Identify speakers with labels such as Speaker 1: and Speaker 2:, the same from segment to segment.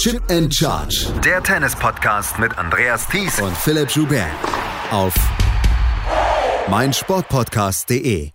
Speaker 1: Chip and Charge.
Speaker 2: Der Tennis-Podcast mit Andreas Thies
Speaker 1: und Philipp Joubert. Auf meinsportpodcast.de.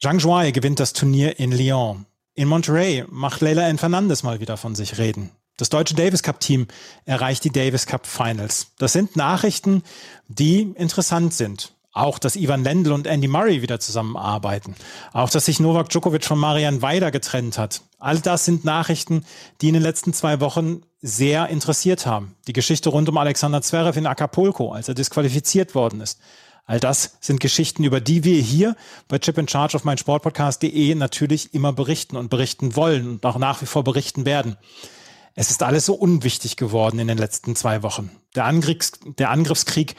Speaker 3: Zhang Zhuai gewinnt das Turnier in Lyon. In Monterey macht Leila N. Fernandes mal wieder von sich reden. Das deutsche Davis Cup Team erreicht die Davis Cup Finals. Das sind Nachrichten, die interessant sind. Auch, dass Ivan Lendl und Andy Murray wieder zusammenarbeiten. Auch, dass sich Novak Djokovic von Marian Weider getrennt hat. All das sind Nachrichten, die in den letzten zwei Wochen sehr interessiert haben. Die Geschichte rund um Alexander Zverev in Acapulco, als er disqualifiziert worden ist. All das sind Geschichten, über die wir hier bei Chip in Charge auf meinsportpodcast.de natürlich immer berichten und berichten wollen und auch nach wie vor berichten werden. Es ist alles so unwichtig geworden in den letzten zwei Wochen. Der, Angriffs der Angriffskrieg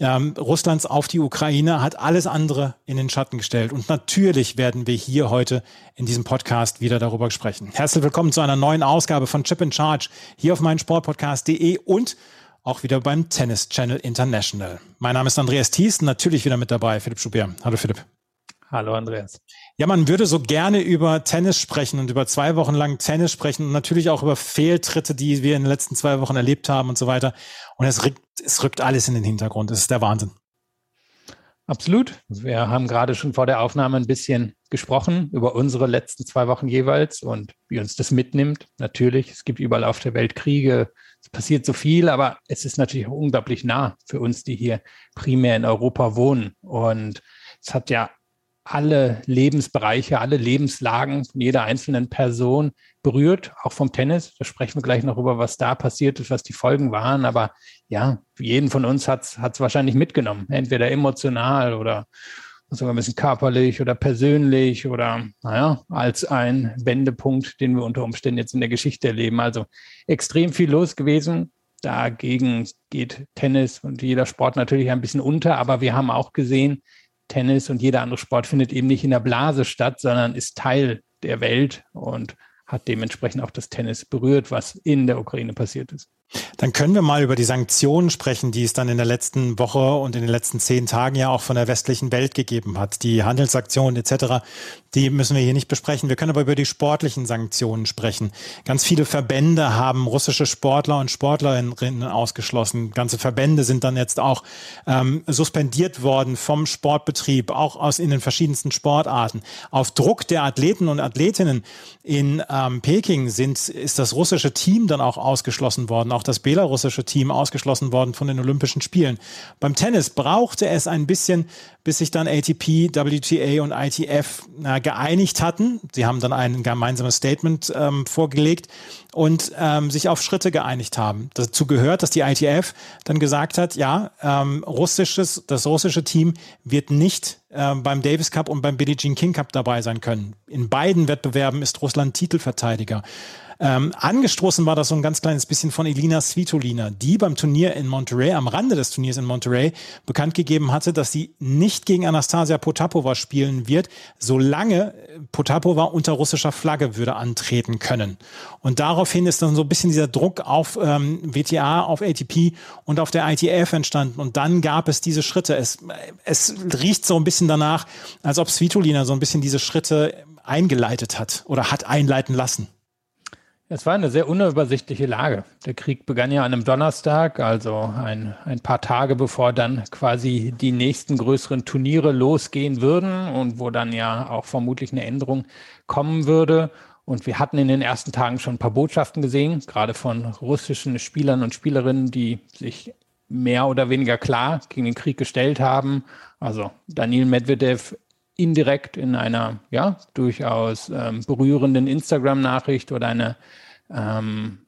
Speaker 3: ähm, Russlands auf die Ukraine hat alles andere in den Schatten gestellt. Und natürlich werden wir hier heute in diesem Podcast wieder darüber sprechen. Herzlich willkommen zu einer neuen Ausgabe von Chip in Charge hier auf meinsportpodcast.de und auch wieder beim Tennis Channel International. Mein Name ist Andreas Thies, natürlich wieder mit dabei, Philipp Schubert. Hallo Philipp.
Speaker 4: Hallo Andreas.
Speaker 3: Ja, man würde so gerne über Tennis sprechen und über zwei Wochen lang Tennis sprechen und natürlich auch über Fehltritte, die wir in den letzten zwei Wochen erlebt haben und so weiter. Und es rückt, es rückt alles in den Hintergrund. Es ist der Wahnsinn.
Speaker 4: Absolut. Wir haben gerade schon vor der Aufnahme ein bisschen gesprochen über unsere letzten zwei Wochen jeweils und wie uns das mitnimmt. Natürlich, es gibt überall auf der Welt Kriege, es passiert so viel, aber es ist natürlich unglaublich nah für uns, die hier primär in Europa wohnen. Und es hat ja alle Lebensbereiche, alle Lebenslagen von jeder einzelnen Person berührt, auch vom Tennis. Da sprechen wir gleich noch über, was da passiert ist, was die Folgen waren. Aber ja, jeden von uns hat es wahrscheinlich mitgenommen, entweder emotional oder sogar ein bisschen körperlich oder persönlich oder naja, als ein Wendepunkt, den wir unter Umständen jetzt in der Geschichte erleben. Also extrem viel los gewesen. Dagegen geht Tennis und jeder Sport natürlich ein bisschen unter, aber wir haben auch gesehen, Tennis und jeder andere Sport findet eben nicht in der Blase statt, sondern ist Teil der Welt und hat dementsprechend auch das Tennis berührt, was in der Ukraine passiert ist.
Speaker 3: Dann können wir mal über die Sanktionen sprechen, die es dann in der letzten Woche und in den letzten zehn Tagen ja auch von der westlichen Welt gegeben hat. Die Handelssanktionen etc., die müssen wir hier nicht besprechen. Wir können aber über die sportlichen Sanktionen sprechen. Ganz viele Verbände haben russische Sportler und Sportlerinnen ausgeschlossen. Ganze Verbände sind dann jetzt auch ähm, suspendiert worden vom Sportbetrieb, auch aus in den verschiedensten Sportarten. Auf Druck der Athleten und Athletinnen in ähm, Peking sind, ist das russische Team dann auch ausgeschlossen worden auch das belarussische Team ausgeschlossen worden von den Olympischen Spielen. Beim Tennis brauchte es ein bisschen, bis sich dann ATP, WTA und ITF äh, geeinigt hatten. Sie haben dann ein gemeinsames Statement ähm, vorgelegt und ähm, sich auf Schritte geeinigt haben. Dazu gehört, dass die ITF dann gesagt hat, ja, ähm, russisches, das russische Team wird nicht äh, beim Davis Cup und beim Billie Jean King Cup dabei sein können. In beiden Wettbewerben ist Russland Titelverteidiger. Ähm, angestoßen war das so ein ganz kleines bisschen von Elina Svitolina, die beim Turnier in Monterey, am Rande des Turniers in Monterey, bekannt gegeben hatte, dass sie nicht gegen Anastasia Potapova spielen wird, solange Potapova unter russischer Flagge würde antreten können. Und daraufhin ist dann so ein bisschen dieser Druck auf ähm, WTA, auf ATP und auf der ITF entstanden. Und dann gab es diese Schritte. Es, es riecht so ein bisschen danach, als ob Svitolina so ein bisschen diese Schritte eingeleitet hat oder hat einleiten lassen.
Speaker 4: Es war eine sehr unübersichtliche Lage. Der Krieg begann ja an einem Donnerstag, also ein, ein paar Tage bevor dann quasi die nächsten größeren Turniere losgehen würden und wo dann ja auch vermutlich eine Änderung kommen würde. Und wir hatten in den ersten Tagen schon ein paar Botschaften gesehen, gerade von russischen Spielern und Spielerinnen, die sich mehr oder weniger klar gegen den Krieg gestellt haben. Also Daniel Medvedev indirekt in einer ja durchaus ähm, berührenden Instagram-Nachricht oder eine ähm,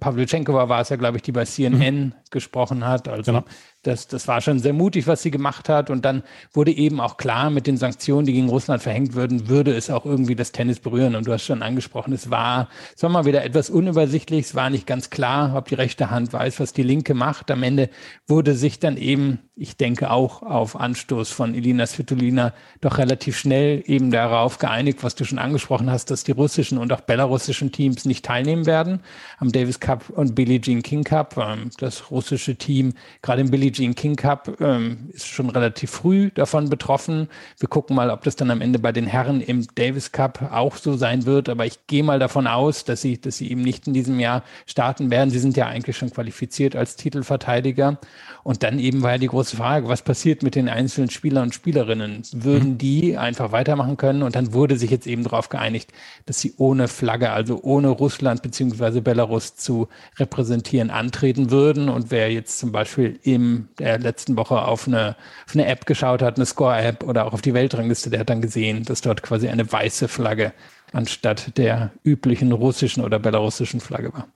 Speaker 4: Pavlyuchenkova war es ja, glaube ich, die bei CNN mhm. gesprochen hat. Also genau das, das war schon sehr mutig, was sie gemacht hat. Und dann wurde eben auch klar, mit den Sanktionen, die gegen Russland verhängt würden, würde es auch irgendwie das Tennis berühren. Und du hast schon angesprochen, es war, es war mal wieder etwas unübersichtlich. Es war nicht ganz klar, ob die rechte Hand weiß, was die linke macht. Am Ende wurde sich dann eben, ich denke auch auf Anstoß von Elina Svitolina, doch relativ schnell eben darauf geeinigt, was du schon angesprochen hast, dass die russischen und auch belarussischen Teams nicht teilnehmen werden am Davis Cup und Billie Jean King Cup. Das russische Team, gerade im Billie Jean King Cup ähm, ist schon relativ früh davon betroffen. Wir gucken mal, ob das dann am Ende bei den Herren im Davis Cup auch so sein wird. Aber ich gehe mal davon aus, dass sie, dass sie eben nicht in diesem Jahr starten werden. Sie sind ja eigentlich schon qualifiziert als Titelverteidiger. Und dann eben war ja die große Frage, was passiert mit den einzelnen Spielern und Spielerinnen? Würden mhm. die einfach weitermachen können? Und dann wurde sich jetzt eben darauf geeinigt, dass sie ohne Flagge, also ohne Russland beziehungsweise Belarus zu repräsentieren, antreten würden. Und wer jetzt zum Beispiel in der letzten Woche auf eine, auf eine App geschaut hat, eine Score-App oder auch auf die Weltrangliste, der hat dann gesehen, dass dort quasi eine weiße Flagge anstatt der üblichen russischen oder belarussischen Flagge war.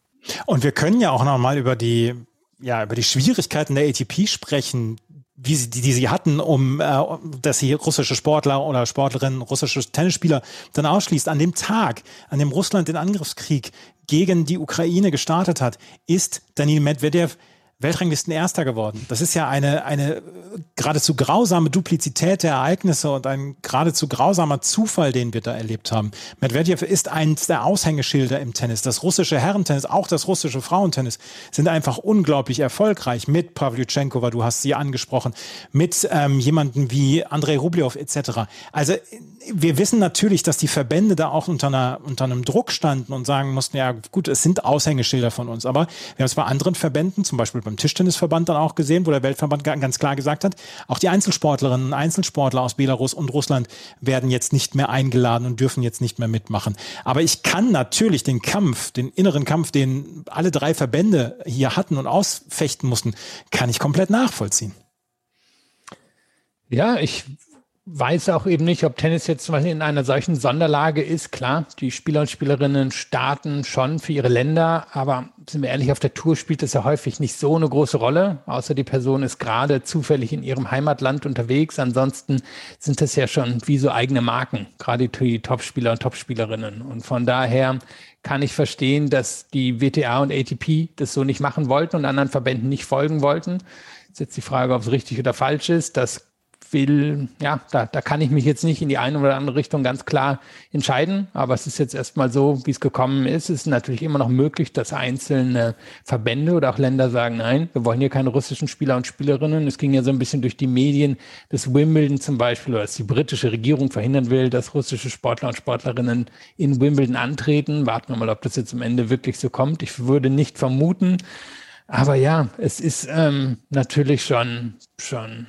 Speaker 3: Und wir können ja auch noch mal über die ja, über die Schwierigkeiten der ATP sprechen, wie sie, die, die sie hatten, um äh, dass sie russische Sportler oder Sportlerinnen, russische Tennisspieler dann ausschließt. An dem Tag, an dem Russland den Angriffskrieg gegen die Ukraine gestartet hat, ist Danil Medvedev Weltranglisten Erster geworden. Das ist ja eine, eine geradezu grausame Duplizität der Ereignisse und ein geradezu grausamer Zufall, den wir da erlebt haben. Medvedev ist eins der Aushängeschilder im Tennis. Das russische Herrentennis, auch das russische Frauentennis sind einfach unglaublich erfolgreich mit Pavlyuchenkova, du hast sie angesprochen, mit ähm, jemanden wie Andrei Rublev etc. Also wir wissen natürlich, dass die Verbände da auch unter, einer, unter einem Druck standen und sagen mussten, ja gut, es sind Aushängeschilder von uns, aber wir haben es bei anderen Verbänden, zum Beispiel beim Tischtennisverband dann auch gesehen, wo der Weltverband ganz klar gesagt hat, auch die Einzelsportlerinnen und Einzelsportler aus Belarus und Russland werden jetzt nicht mehr eingeladen und dürfen jetzt nicht mehr mitmachen. Aber ich kann natürlich den Kampf, den inneren Kampf, den alle drei Verbände hier hatten und ausfechten mussten, kann ich komplett nachvollziehen.
Speaker 4: Ja, ich weiß auch eben nicht, ob Tennis jetzt zum Beispiel in einer solchen Sonderlage ist. Klar, die Spieler und Spielerinnen starten schon für ihre Länder, aber sind wir ehrlich, auf der Tour spielt das ja häufig nicht so eine große Rolle, außer die Person ist gerade zufällig in ihrem Heimatland unterwegs. Ansonsten sind das ja schon wie so eigene Marken, gerade die Topspieler und Topspielerinnen. Und von daher kann ich verstehen, dass die WTA und ATP das so nicht machen wollten und anderen Verbänden nicht folgen wollten. Ist jetzt die Frage, ob es richtig oder falsch ist. Das will, ja, da, da kann ich mich jetzt nicht in die eine oder andere Richtung ganz klar entscheiden, aber es ist jetzt erstmal so, wie es gekommen ist. Es ist natürlich immer noch möglich, dass einzelne Verbände oder auch Länder sagen, nein, wir wollen hier keine russischen Spieler und Spielerinnen. Es ging ja so ein bisschen durch die Medien, dass Wimbledon zum Beispiel oder dass die britische Regierung verhindern will, dass russische Sportler und Sportlerinnen in Wimbledon antreten. Warten wir mal, ob das jetzt am Ende wirklich so kommt. Ich würde nicht vermuten, aber ja, es ist ähm, natürlich schon, schon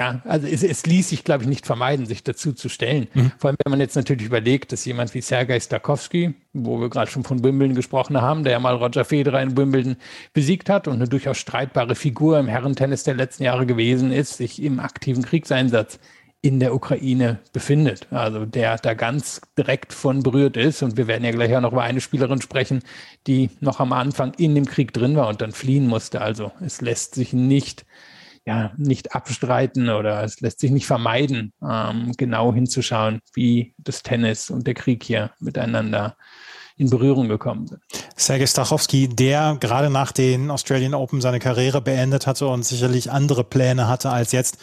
Speaker 4: ja, also es, es ließ sich, glaube ich, nicht vermeiden, sich dazu zu stellen. Mhm. Vor allem, wenn man jetzt natürlich überlegt, dass jemand wie Sergei Stakowski, wo wir gerade schon von Wimbledon gesprochen haben, der ja mal Roger Federer in Wimbledon besiegt hat und eine durchaus streitbare Figur im Herrentennis der letzten Jahre gewesen ist, sich im aktiven Kriegseinsatz in der Ukraine befindet. Also der da ganz direkt von berührt ist. Und wir werden ja gleich auch noch über eine Spielerin sprechen, die noch am Anfang in dem Krieg drin war und dann fliehen musste. Also es lässt sich nicht ja nicht abstreiten oder es lässt sich nicht vermeiden, ähm, genau hinzuschauen, wie das Tennis und der Krieg hier miteinander in Berührung gekommen sind.
Speaker 3: Sergei Stachowski, der gerade nach den Australian Open seine Karriere beendet hatte und sicherlich andere Pläne hatte, als jetzt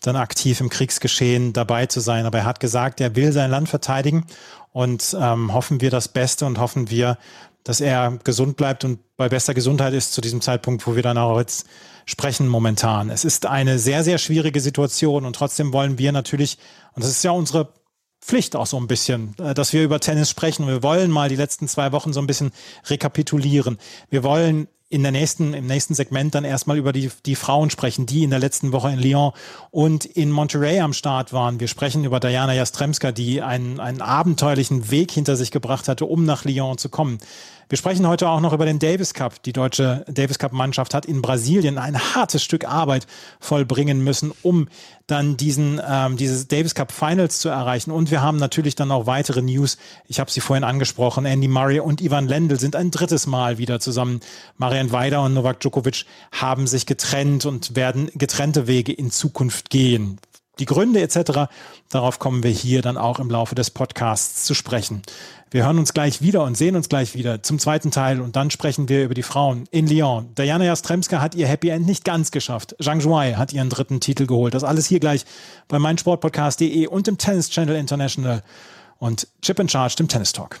Speaker 3: dann aktiv im Kriegsgeschehen dabei zu sein. Aber er hat gesagt, er will sein Land verteidigen und ähm, hoffen wir das Beste und hoffen wir, dass er gesund bleibt und bei bester Gesundheit ist zu diesem Zeitpunkt, wo wir dann auch jetzt sprechen momentan. Es ist eine sehr, sehr schwierige Situation und trotzdem wollen wir natürlich, und das ist ja unsere Pflicht auch so ein bisschen, äh, dass wir über Tennis sprechen. Wir wollen mal die letzten zwei Wochen so ein bisschen rekapitulieren. Wir wollen in der nächsten, im nächsten Segment dann erstmal über die, die Frauen sprechen, die in der letzten Woche in Lyon und in Monterey am Start waren. Wir sprechen über Diana Jastremska, die einen, einen abenteuerlichen Weg hinter sich gebracht hatte, um nach Lyon zu kommen. Wir sprechen heute auch noch über den Davis Cup. Die deutsche Davis Cup Mannschaft hat in Brasilien ein hartes Stück Arbeit vollbringen müssen, um dann diesen ähm, dieses Davis Cup Finals zu erreichen. Und wir haben natürlich dann auch weitere News. Ich habe sie vorhin angesprochen. Andy Murray und Ivan Lendl sind ein drittes Mal wieder zusammen. Marian Weider und Novak Djokovic haben sich getrennt und werden getrennte Wege in Zukunft gehen die Gründe etc. Darauf kommen wir hier dann auch im Laufe des Podcasts zu sprechen. Wir hören uns gleich wieder und sehen uns gleich wieder zum zweiten Teil und dann sprechen wir über die Frauen in Lyon. Diana Jastremska hat ihr Happy End nicht ganz geschafft. Zhang Zhuai hat ihren dritten Titel geholt. Das alles hier gleich bei meinsportpodcast.de und im Tennis Channel International und Chip in Charge, dem Tennis Talk.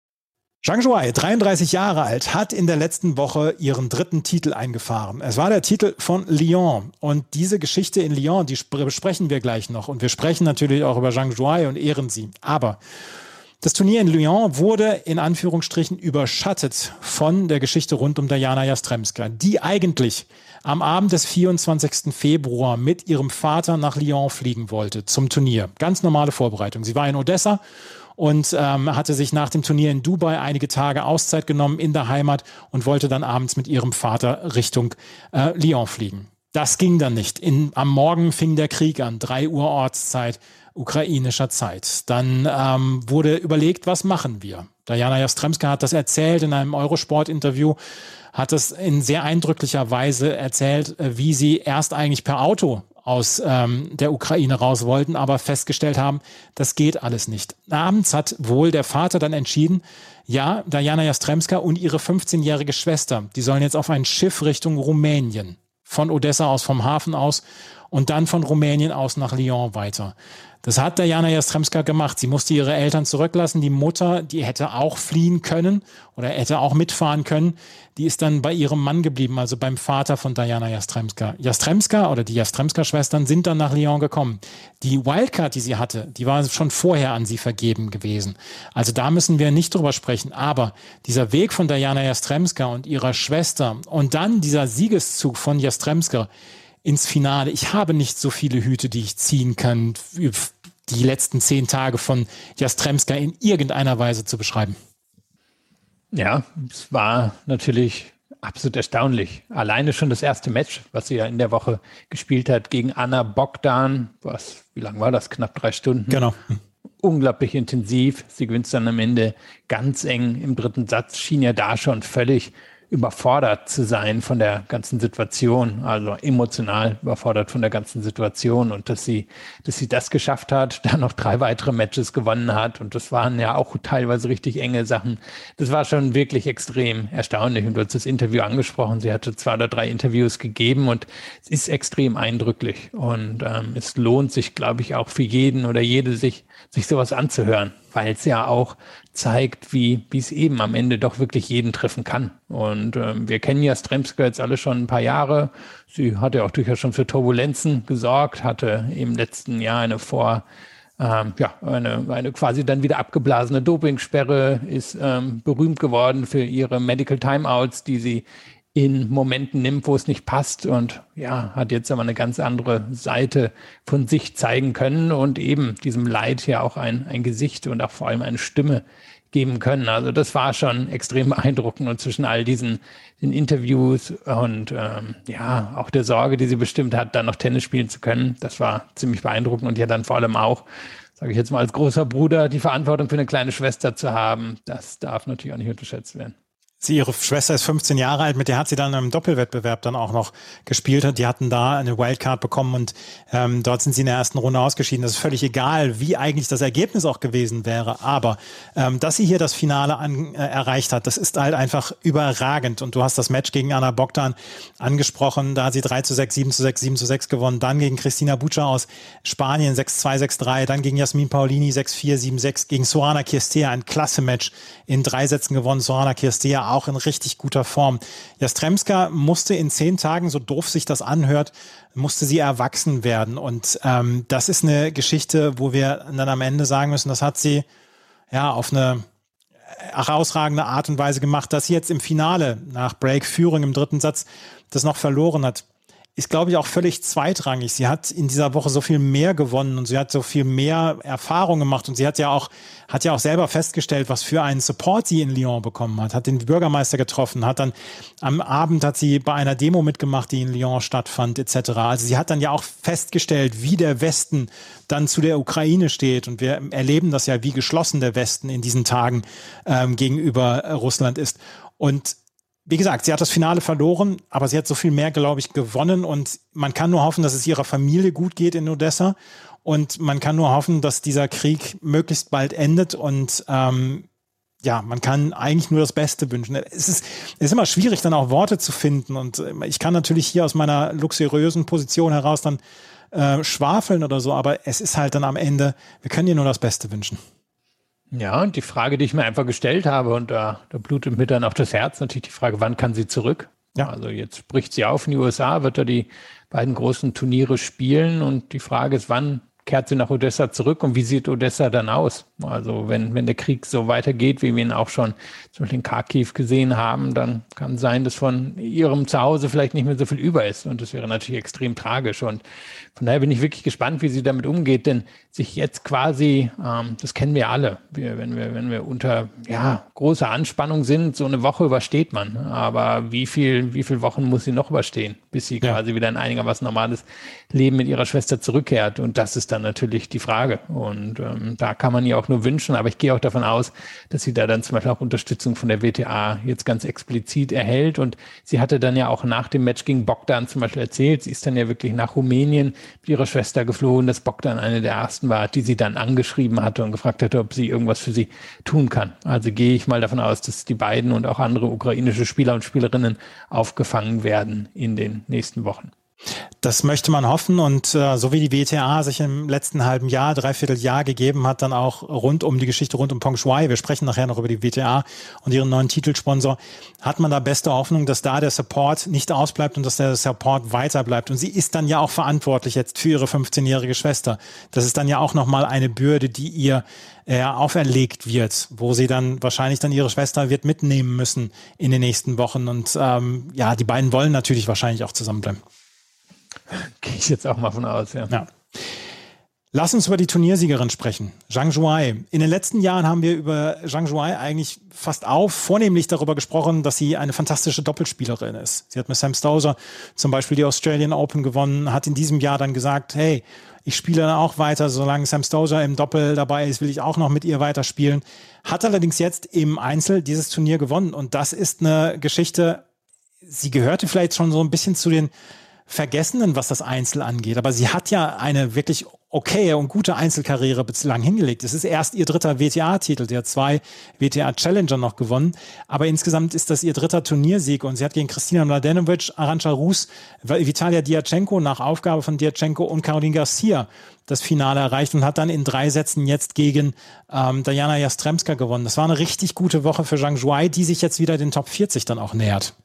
Speaker 3: Zhang Shuai, 33 Jahre alt, hat in der letzten Woche ihren dritten Titel eingefahren. Es war der Titel von Lyon. Und diese Geschichte in Lyon, die besprechen wir gleich noch. Und wir sprechen natürlich auch über Zhang Shuai und ehren sie. Aber das Turnier in Lyon wurde in Anführungsstrichen überschattet von der Geschichte rund um Diana Jastremska, die eigentlich am Abend des 24. Februar mit ihrem Vater nach Lyon fliegen wollte zum Turnier. Ganz normale Vorbereitung. Sie war in Odessa und ähm, hatte sich nach dem Turnier in Dubai einige Tage Auszeit genommen in der Heimat und wollte dann abends mit ihrem Vater Richtung äh, Lyon fliegen. Das ging dann nicht. In, am Morgen fing der Krieg an, drei Uhr Ortszeit, ukrainischer Zeit. Dann ähm, wurde überlegt, was machen wir? Diana Jastremska hat das erzählt in einem Eurosport-Interview, hat es in sehr eindrücklicher Weise erzählt, äh, wie sie erst eigentlich per Auto aus ähm, der Ukraine raus wollten, aber festgestellt haben, das geht alles nicht. Abends hat wohl der Vater dann entschieden, ja, Diana Jastremska und ihre 15-jährige Schwester, die sollen jetzt auf ein Schiff Richtung Rumänien, von Odessa aus, vom Hafen aus und dann von Rumänien aus nach Lyon weiter. Das hat Diana Jastremska gemacht. Sie musste ihre Eltern zurücklassen. Die Mutter, die hätte auch fliehen können oder hätte auch mitfahren können. Die ist dann bei ihrem Mann geblieben, also beim Vater von Diana Jastremska. Jastremska oder die Jastremska-Schwestern sind dann nach Lyon gekommen. Die Wildcard, die sie hatte, die war schon vorher an sie vergeben gewesen. Also da müssen wir nicht drüber sprechen. Aber dieser Weg von Diana Jastremska und ihrer Schwester und dann dieser Siegeszug von Jastremska, ins Finale. Ich habe nicht so viele Hüte, die ich ziehen kann, die letzten zehn Tage von Jastremska in irgendeiner Weise zu beschreiben.
Speaker 4: Ja, es war natürlich absolut erstaunlich. Alleine schon das erste Match, was sie ja in der Woche gespielt hat gegen Anna Bogdan. Was, wie lang war das? Knapp drei Stunden.
Speaker 3: Genau.
Speaker 4: Unglaublich intensiv. Sie gewinnt dann am Ende ganz eng im dritten Satz, schien ja da schon völlig überfordert zu sein von der ganzen Situation, also emotional überfordert von der ganzen Situation und dass sie, dass sie das geschafft hat, dann noch drei weitere Matches gewonnen hat und das waren ja auch teilweise richtig enge Sachen. Das war schon wirklich extrem erstaunlich und du hast das Interview angesprochen. Sie hatte zwei oder drei Interviews gegeben und es ist extrem eindrücklich und ähm, es lohnt sich, glaube ich, auch für jeden oder jede sich, sich sowas anzuhören weil es ja auch zeigt, wie es eben am Ende doch wirklich jeden treffen kann. Und ähm, wir kennen ja Stremska jetzt alle schon ein paar Jahre. Sie hat ja auch durchaus schon für Turbulenzen gesorgt, hatte im letzten Jahr eine vor ähm, ja, eine, eine quasi dann wieder abgeblasene Dopingsperre, ist ähm, berühmt geworden für ihre Medical Timeouts, die sie in Momenten nimmt, wo es nicht passt und ja, hat jetzt aber eine ganz andere Seite von sich zeigen können und eben diesem Leid ja auch ein, ein Gesicht und auch vor allem eine Stimme geben können. Also das war schon extrem beeindruckend und zwischen all diesen den Interviews und ähm, ja, auch der Sorge, die sie bestimmt hat, dann noch Tennis spielen zu können, das war ziemlich beeindruckend und ja dann vor allem auch, sage ich jetzt mal als großer Bruder, die Verantwortung für eine kleine Schwester zu haben, das darf natürlich auch nicht unterschätzt werden.
Speaker 3: Sie, ihre Schwester ist 15 Jahre alt, mit der hat sie dann im Doppelwettbewerb dann auch noch gespielt. Die hatten da eine Wildcard bekommen und ähm, dort sind sie in der ersten Runde ausgeschieden. Das ist völlig egal, wie eigentlich das Ergebnis auch gewesen wäre. Aber ähm, dass sie hier das Finale an, äh, erreicht hat, das ist halt einfach überragend. Und du hast das Match gegen Anna Bogdan angesprochen. Da hat sie 3 zu 6, 7 zu 6, 7 zu 6 gewonnen. Dann gegen Christina Buccia aus Spanien 6-2, 6-3. Dann gegen Jasmin Paulini 6-4, 7-6. Gegen Sorana Kirstea ein klasse Match in drei Sätzen gewonnen. Sorana Kirstea auch in richtig guter Form. Jastremska musste in zehn Tagen, so doof sich das anhört, musste sie erwachsen werden. Und ähm, das ist eine Geschichte, wo wir dann am Ende sagen müssen, das hat sie ja auf eine herausragende Art und Weise gemacht, dass sie jetzt im Finale nach Break-Führung im dritten Satz das noch verloren hat ist, glaube ich, auch völlig zweitrangig. Sie hat in dieser Woche so viel mehr gewonnen und sie hat so viel mehr Erfahrung gemacht und sie hat ja auch, hat ja auch selber festgestellt, was für einen Support sie in Lyon bekommen hat, hat den Bürgermeister getroffen, hat dann am Abend hat sie bei einer Demo mitgemacht, die in Lyon stattfand, etc. Also sie hat dann ja auch festgestellt, wie der Westen dann zu der Ukraine steht und wir erleben das ja, wie geschlossen der Westen in diesen Tagen ähm, gegenüber Russland ist. Und wie gesagt, sie hat das Finale verloren, aber sie hat so viel mehr, glaube ich, gewonnen und man kann nur hoffen, dass es ihrer Familie gut geht in Odessa und man kann nur hoffen, dass dieser Krieg möglichst bald endet und ähm, ja, man kann eigentlich nur das Beste wünschen. Es ist, es ist immer schwierig, dann auch Worte zu finden. Und äh, ich kann natürlich hier aus meiner luxuriösen Position heraus dann äh, schwafeln oder so, aber es ist halt dann am Ende, wir können dir nur das Beste wünschen.
Speaker 4: Ja, und die Frage, die ich mir einfach gestellt habe, und da, da blutet mir dann auch das Herz, natürlich die Frage, wann kann sie zurück? Ja. Also jetzt bricht sie auf in die USA, wird er die beiden großen Turniere spielen und die Frage ist, wann kehrt sie nach Odessa zurück und wie sieht Odessa dann aus? Also wenn, wenn der Krieg so weitergeht, wie wir ihn auch schon zum Beispiel in Kharkiv gesehen haben, dann kann sein, dass von ihrem Zuhause vielleicht nicht mehr so viel über ist. Und das wäre natürlich extrem tragisch. Und von daher bin ich wirklich gespannt, wie sie damit umgeht, denn sich jetzt quasi, ähm, das kennen wir alle, wir, wenn wir, wenn wir unter ja, großer Anspannung sind, so eine Woche übersteht man. Aber wie viel, wie viele Wochen muss sie noch überstehen, bis sie ja. quasi wieder ein einigermaßen normales Leben mit ihrer Schwester zurückkehrt? Und das ist dann natürlich die Frage. Und ähm, da kann man ihr auch nur wünschen, aber ich gehe auch davon aus, dass sie da dann zum Beispiel auch Unterstützung von der WTA jetzt ganz explizit erhält. Und sie hatte dann ja auch nach dem Match gegen Bogdan zum Beispiel erzählt, sie ist dann ja wirklich nach Rumänien mit ihrer Schwester geflogen, dass Bogdan eine der ersten war, die sie dann angeschrieben hatte und gefragt hatte, ob sie irgendwas für sie tun kann. Also gehe ich mal davon aus, dass die beiden und auch andere ukrainische Spieler und Spielerinnen aufgefangen werden in den nächsten Wochen.
Speaker 3: Das möchte man hoffen und äh, so wie die WTA sich im letzten halben Jahr, dreiviertel Jahr gegeben hat, dann auch rund um die Geschichte rund um Peng Shuai, wir sprechen nachher noch über die WTA und ihren neuen Titelsponsor, hat man da beste Hoffnung, dass da der Support nicht ausbleibt und dass der Support weiter bleibt. Und sie ist dann ja auch verantwortlich jetzt für ihre 15-jährige Schwester. Das ist dann ja auch nochmal eine Bürde, die ihr äh, auferlegt wird, wo sie dann wahrscheinlich dann ihre Schwester wird mitnehmen müssen in den nächsten Wochen. Und ähm, ja, die beiden wollen natürlich wahrscheinlich auch zusammenbleiben.
Speaker 4: Gehe ich jetzt auch mal von aus, ja. ja.
Speaker 3: Lass uns über die Turniersiegerin sprechen, Zhang Zhuai. In den letzten Jahren haben wir über Zhang Zhuai eigentlich fast auf, vornehmlich darüber gesprochen, dass sie eine fantastische Doppelspielerin ist. Sie hat mit Sam Stosur zum Beispiel die Australian Open gewonnen, hat in diesem Jahr dann gesagt, hey, ich spiele dann auch weiter, solange Sam Stosur im Doppel dabei ist, will ich auch noch mit ihr weiterspielen. Hat allerdings jetzt im Einzel dieses Turnier gewonnen und das ist eine Geschichte, sie gehörte vielleicht schon so ein bisschen zu den Vergessenen, was das Einzel angeht. Aber sie hat ja eine wirklich okaye und gute Einzelkarriere bislang hingelegt. Es ist erst ihr dritter WTA-Titel. Sie hat zwei WTA-Challenger noch gewonnen. Aber insgesamt ist das ihr dritter Turniersieg und sie hat gegen Kristina Mladenovic, Arantxa Rus, Vitalia Diachenko nach Aufgabe von Diachenko und Caroline Garcia das Finale erreicht und hat dann in drei Sätzen jetzt gegen ähm, Diana Jastremska gewonnen. Das war eine richtig gute Woche für Zhang Zhuai, die sich jetzt wieder den Top 40 dann auch nähert.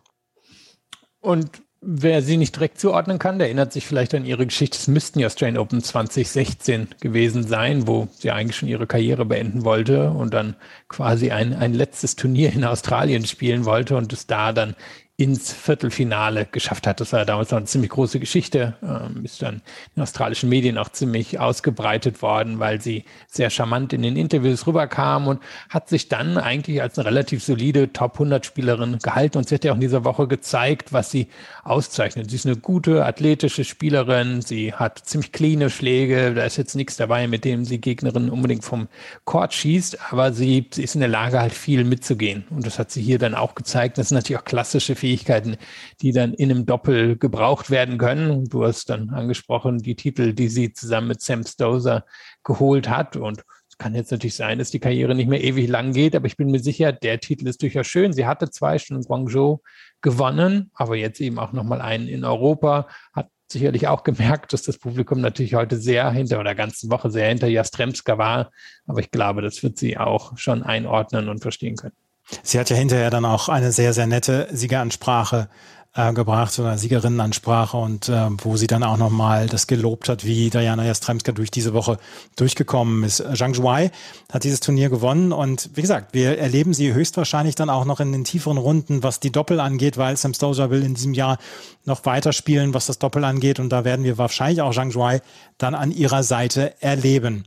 Speaker 4: Und Wer sie nicht direkt zuordnen kann, der erinnert sich vielleicht an ihre Geschichte. Es müssten ja Strain Open 2016 gewesen sein, wo sie eigentlich schon ihre Karriere beenden wollte und dann quasi ein, ein letztes Turnier in Australien spielen wollte und es da dann ins Viertelfinale geschafft hat. Das war damals noch eine ziemlich große Geschichte, ähm, ist dann in australischen Medien auch ziemlich ausgebreitet worden, weil sie sehr charmant in den Interviews rüberkam und hat sich dann eigentlich als eine relativ solide Top 100 Spielerin gehalten und sie hat ja auch in dieser Woche gezeigt, was sie auszeichnet. Sie ist eine gute athletische Spielerin, sie hat ziemlich cleane Schläge, da ist jetzt nichts dabei, mit dem sie Gegnerinnen unbedingt vom Court schießt, aber sie, sie ist in der Lage, halt viel mitzugehen und das hat sie hier dann auch gezeigt. Das sind natürlich auch klassische Fähigkeiten, die dann in einem Doppel gebraucht werden können. Du hast dann angesprochen, die Titel, die sie zusammen mit Sam Stozer geholt hat. Und es kann jetzt natürlich sein, dass die Karriere nicht mehr ewig lang geht, aber ich bin mir sicher, der Titel ist durchaus schön. Sie hatte zwei schon in Guangzhou gewonnen, aber jetzt eben auch nochmal einen in Europa, hat sicherlich auch gemerkt, dass das Publikum natürlich heute sehr hinter oder ganzen Woche sehr hinter Jastremska war. Aber ich glaube, das wird sie auch schon einordnen und verstehen können.
Speaker 3: Sie hat ja hinterher dann auch eine sehr, sehr nette Siegeransprache äh, gebracht oder Siegerinnenansprache und äh, wo sie dann auch nochmal das gelobt hat, wie Diana Jastremska durch diese Woche durchgekommen ist. Zhang Zhuai hat dieses Turnier gewonnen und wie gesagt, wir erleben sie höchstwahrscheinlich dann auch noch in den tieferen Runden, was die Doppel angeht, weil Sam Stosur will in diesem Jahr noch weiterspielen, was das Doppel angeht und da werden wir wahrscheinlich auch Zhang Zhuai dann an ihrer Seite erleben.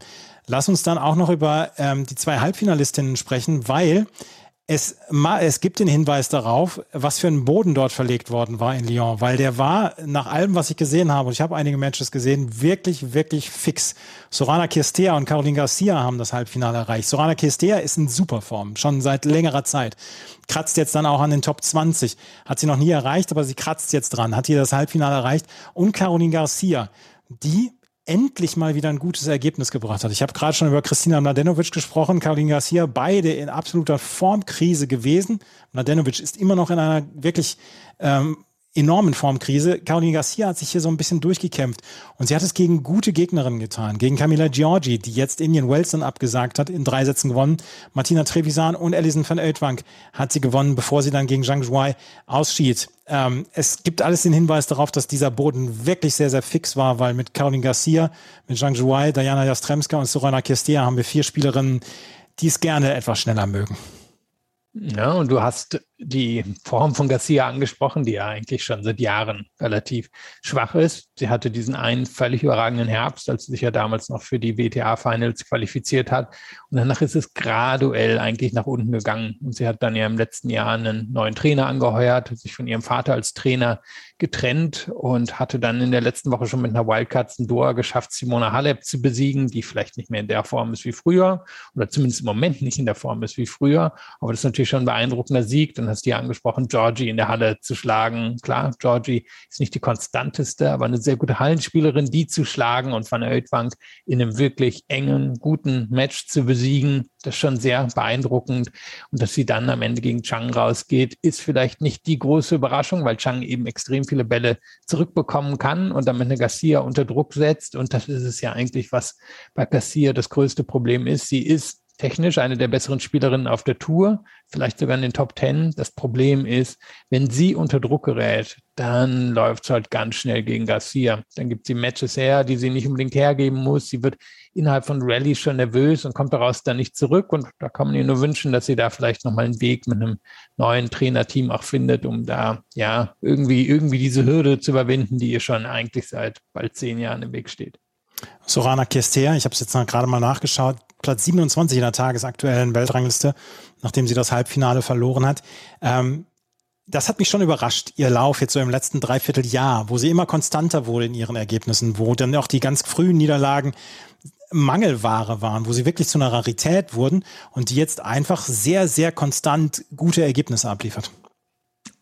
Speaker 3: Lass uns dann auch noch über ähm, die zwei Halbfinalistinnen sprechen, weil es, es gibt den Hinweis darauf, was für ein Boden dort verlegt worden war in Lyon, weil der war, nach allem, was ich gesehen habe, und ich habe einige Matches gesehen, wirklich, wirklich fix. Sorana Kirstea und Caroline Garcia haben das Halbfinale erreicht. Sorana Kirstea ist in super Form, schon seit längerer Zeit. Kratzt jetzt dann auch an den Top 20. Hat sie noch nie erreicht, aber sie kratzt jetzt dran, hat hier das Halbfinale erreicht. Und Caroline Garcia, die endlich mal wieder ein gutes Ergebnis gebracht hat. Ich habe gerade schon über Christina Mladenovic gesprochen, Caroline Garcia, beide in absoluter Formkrise gewesen. Mladenovic ist immer noch in einer wirklich ähm, enormen Formkrise. Caroline Garcia hat sich hier so ein bisschen durchgekämpft und sie hat es gegen gute Gegnerinnen getan. Gegen Camila Giorgi, die jetzt Indian Wells dann abgesagt hat, in drei Sätzen gewonnen. Martina Trevisan und Alison van Oudtwank hat sie gewonnen, bevor sie dann gegen Zhang Zhuai ausschied. Ähm, es gibt alles den Hinweis darauf, dass dieser Boden wirklich sehr, sehr fix war, weil mit Caroline Garcia, mit Zhang Zhuai, Diana Jastremska und Sorana Kestea haben wir vier Spielerinnen, die es gerne etwas schneller mögen.
Speaker 4: Ja, und du hast die Form von Garcia angesprochen, die ja eigentlich schon seit Jahren relativ schwach ist. Sie hatte diesen einen völlig überragenden Herbst, als sie sich ja damals noch für die WTA-Finals qualifiziert hat. Und danach ist es graduell eigentlich nach unten gegangen. Und sie hat dann ja im letzten Jahr einen neuen Trainer angeheuert, sich von ihrem Vater als Trainer getrennt und hatte dann in der letzten Woche schon mit einer Wildcards in Doha geschafft, Simona Halep zu besiegen, die vielleicht nicht mehr in der Form ist wie früher oder zumindest im Moment nicht in der Form ist wie früher. Aber das ist natürlich schon ein beeindruckender Sieg. Dann hast du ja angesprochen, Georgie in der Halle zu schlagen. Klar, Georgie ist nicht die konstanteste, aber eine sehr gute Hallenspielerin, die zu schlagen und Van Oudtwank in einem wirklich engen, guten Match zu besiegen. Das ist schon sehr beeindruckend. Und dass sie dann am Ende gegen Chang rausgeht, ist vielleicht nicht die große Überraschung, weil Chang eben extrem viele Bälle zurückbekommen kann und damit eine Garcia unter Druck setzt. Und das ist es ja eigentlich, was bei Garcia das größte Problem ist. Sie ist technisch eine der besseren Spielerinnen auf der Tour, vielleicht sogar in den Top Ten. Das Problem ist, wenn sie unter Druck gerät, dann läuft es halt ganz schnell gegen Garcia. Dann gibt sie Matches her, die sie nicht unbedingt hergeben muss. Sie wird innerhalb von Rallye schon nervös und kommt daraus dann nicht zurück. Und da kann man ihr nur wünschen, dass sie da vielleicht nochmal einen Weg mit einem neuen Trainerteam auch findet, um da ja irgendwie, irgendwie diese Hürde zu überwinden, die ihr schon eigentlich seit bald zehn Jahren im Weg steht.
Speaker 3: Sorana Kestea, ich habe es jetzt gerade mal nachgeschaut, Platz 27 in der tagesaktuellen Weltrangliste, nachdem sie das Halbfinale verloren hat. Ähm, das hat mich schon überrascht, ihr Lauf jetzt so im letzten Dreivierteljahr, wo sie immer konstanter wurde in ihren Ergebnissen, wo dann auch die ganz frühen Niederlagen Mangelware waren, wo sie wirklich zu einer Rarität wurden und die jetzt einfach sehr, sehr konstant gute Ergebnisse abliefert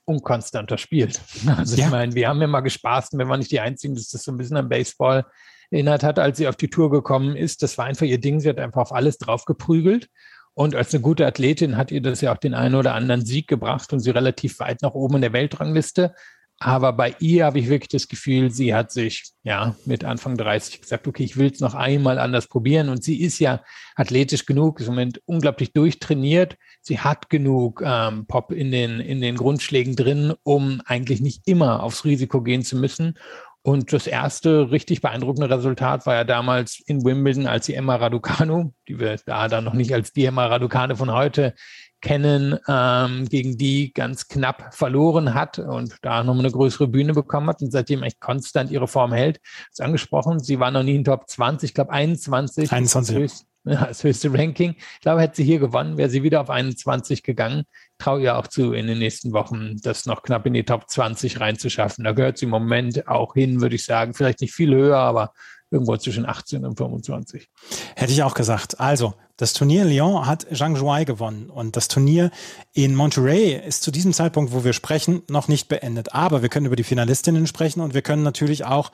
Speaker 4: unkonstanter spielt. Also ja. ich meine, wir haben ja mal gespaßt, wenn wir nicht die Einzigen, das ist so ein bisschen am Baseball erinnert hat, als sie auf die Tour gekommen ist. Das war einfach ihr Ding. Sie hat einfach auf alles drauf geprügelt. Und als eine gute Athletin hat ihr das ja auch den einen oder anderen Sieg gebracht und sie relativ weit nach oben in der Weltrangliste. Aber bei ihr habe ich wirklich das Gefühl, sie hat sich ja mit Anfang 30 gesagt, okay, ich will es noch einmal anders probieren. Und sie ist ja athletisch genug, ist im Moment unglaublich durchtrainiert. Sie hat genug ähm, Pop in den, in den Grundschlägen drin, um eigentlich nicht immer aufs Risiko gehen zu müssen. Und das erste richtig beeindruckende Resultat war ja damals in Wimbledon, als die Emma Raducanu, die wir da dann noch nicht als die Emma Raducanu von heute kennen, ähm, gegen die ganz knapp verloren hat und da nochmal eine größere Bühne bekommen hat und seitdem echt konstant ihre Form hält. Ist angesprochen, sie war noch nie in Top 20, ich glaube 21.
Speaker 3: 21.
Speaker 4: Das höchste Ranking. Ich glaube, hätte sie hier gewonnen, wäre sie wieder auf 21 gegangen. Traue ihr auch zu, in den nächsten Wochen das noch knapp in die Top 20 reinzuschaffen. Da gehört sie im Moment auch hin, würde ich sagen. Vielleicht nicht viel höher, aber irgendwo zwischen 18 und 25.
Speaker 3: Hätte ich auch gesagt. Also, das Turnier in Lyon hat Zhang Zhuai gewonnen und das Turnier in Monterey ist zu diesem Zeitpunkt, wo wir sprechen, noch nicht beendet. Aber wir können über die Finalistinnen sprechen und wir können natürlich auch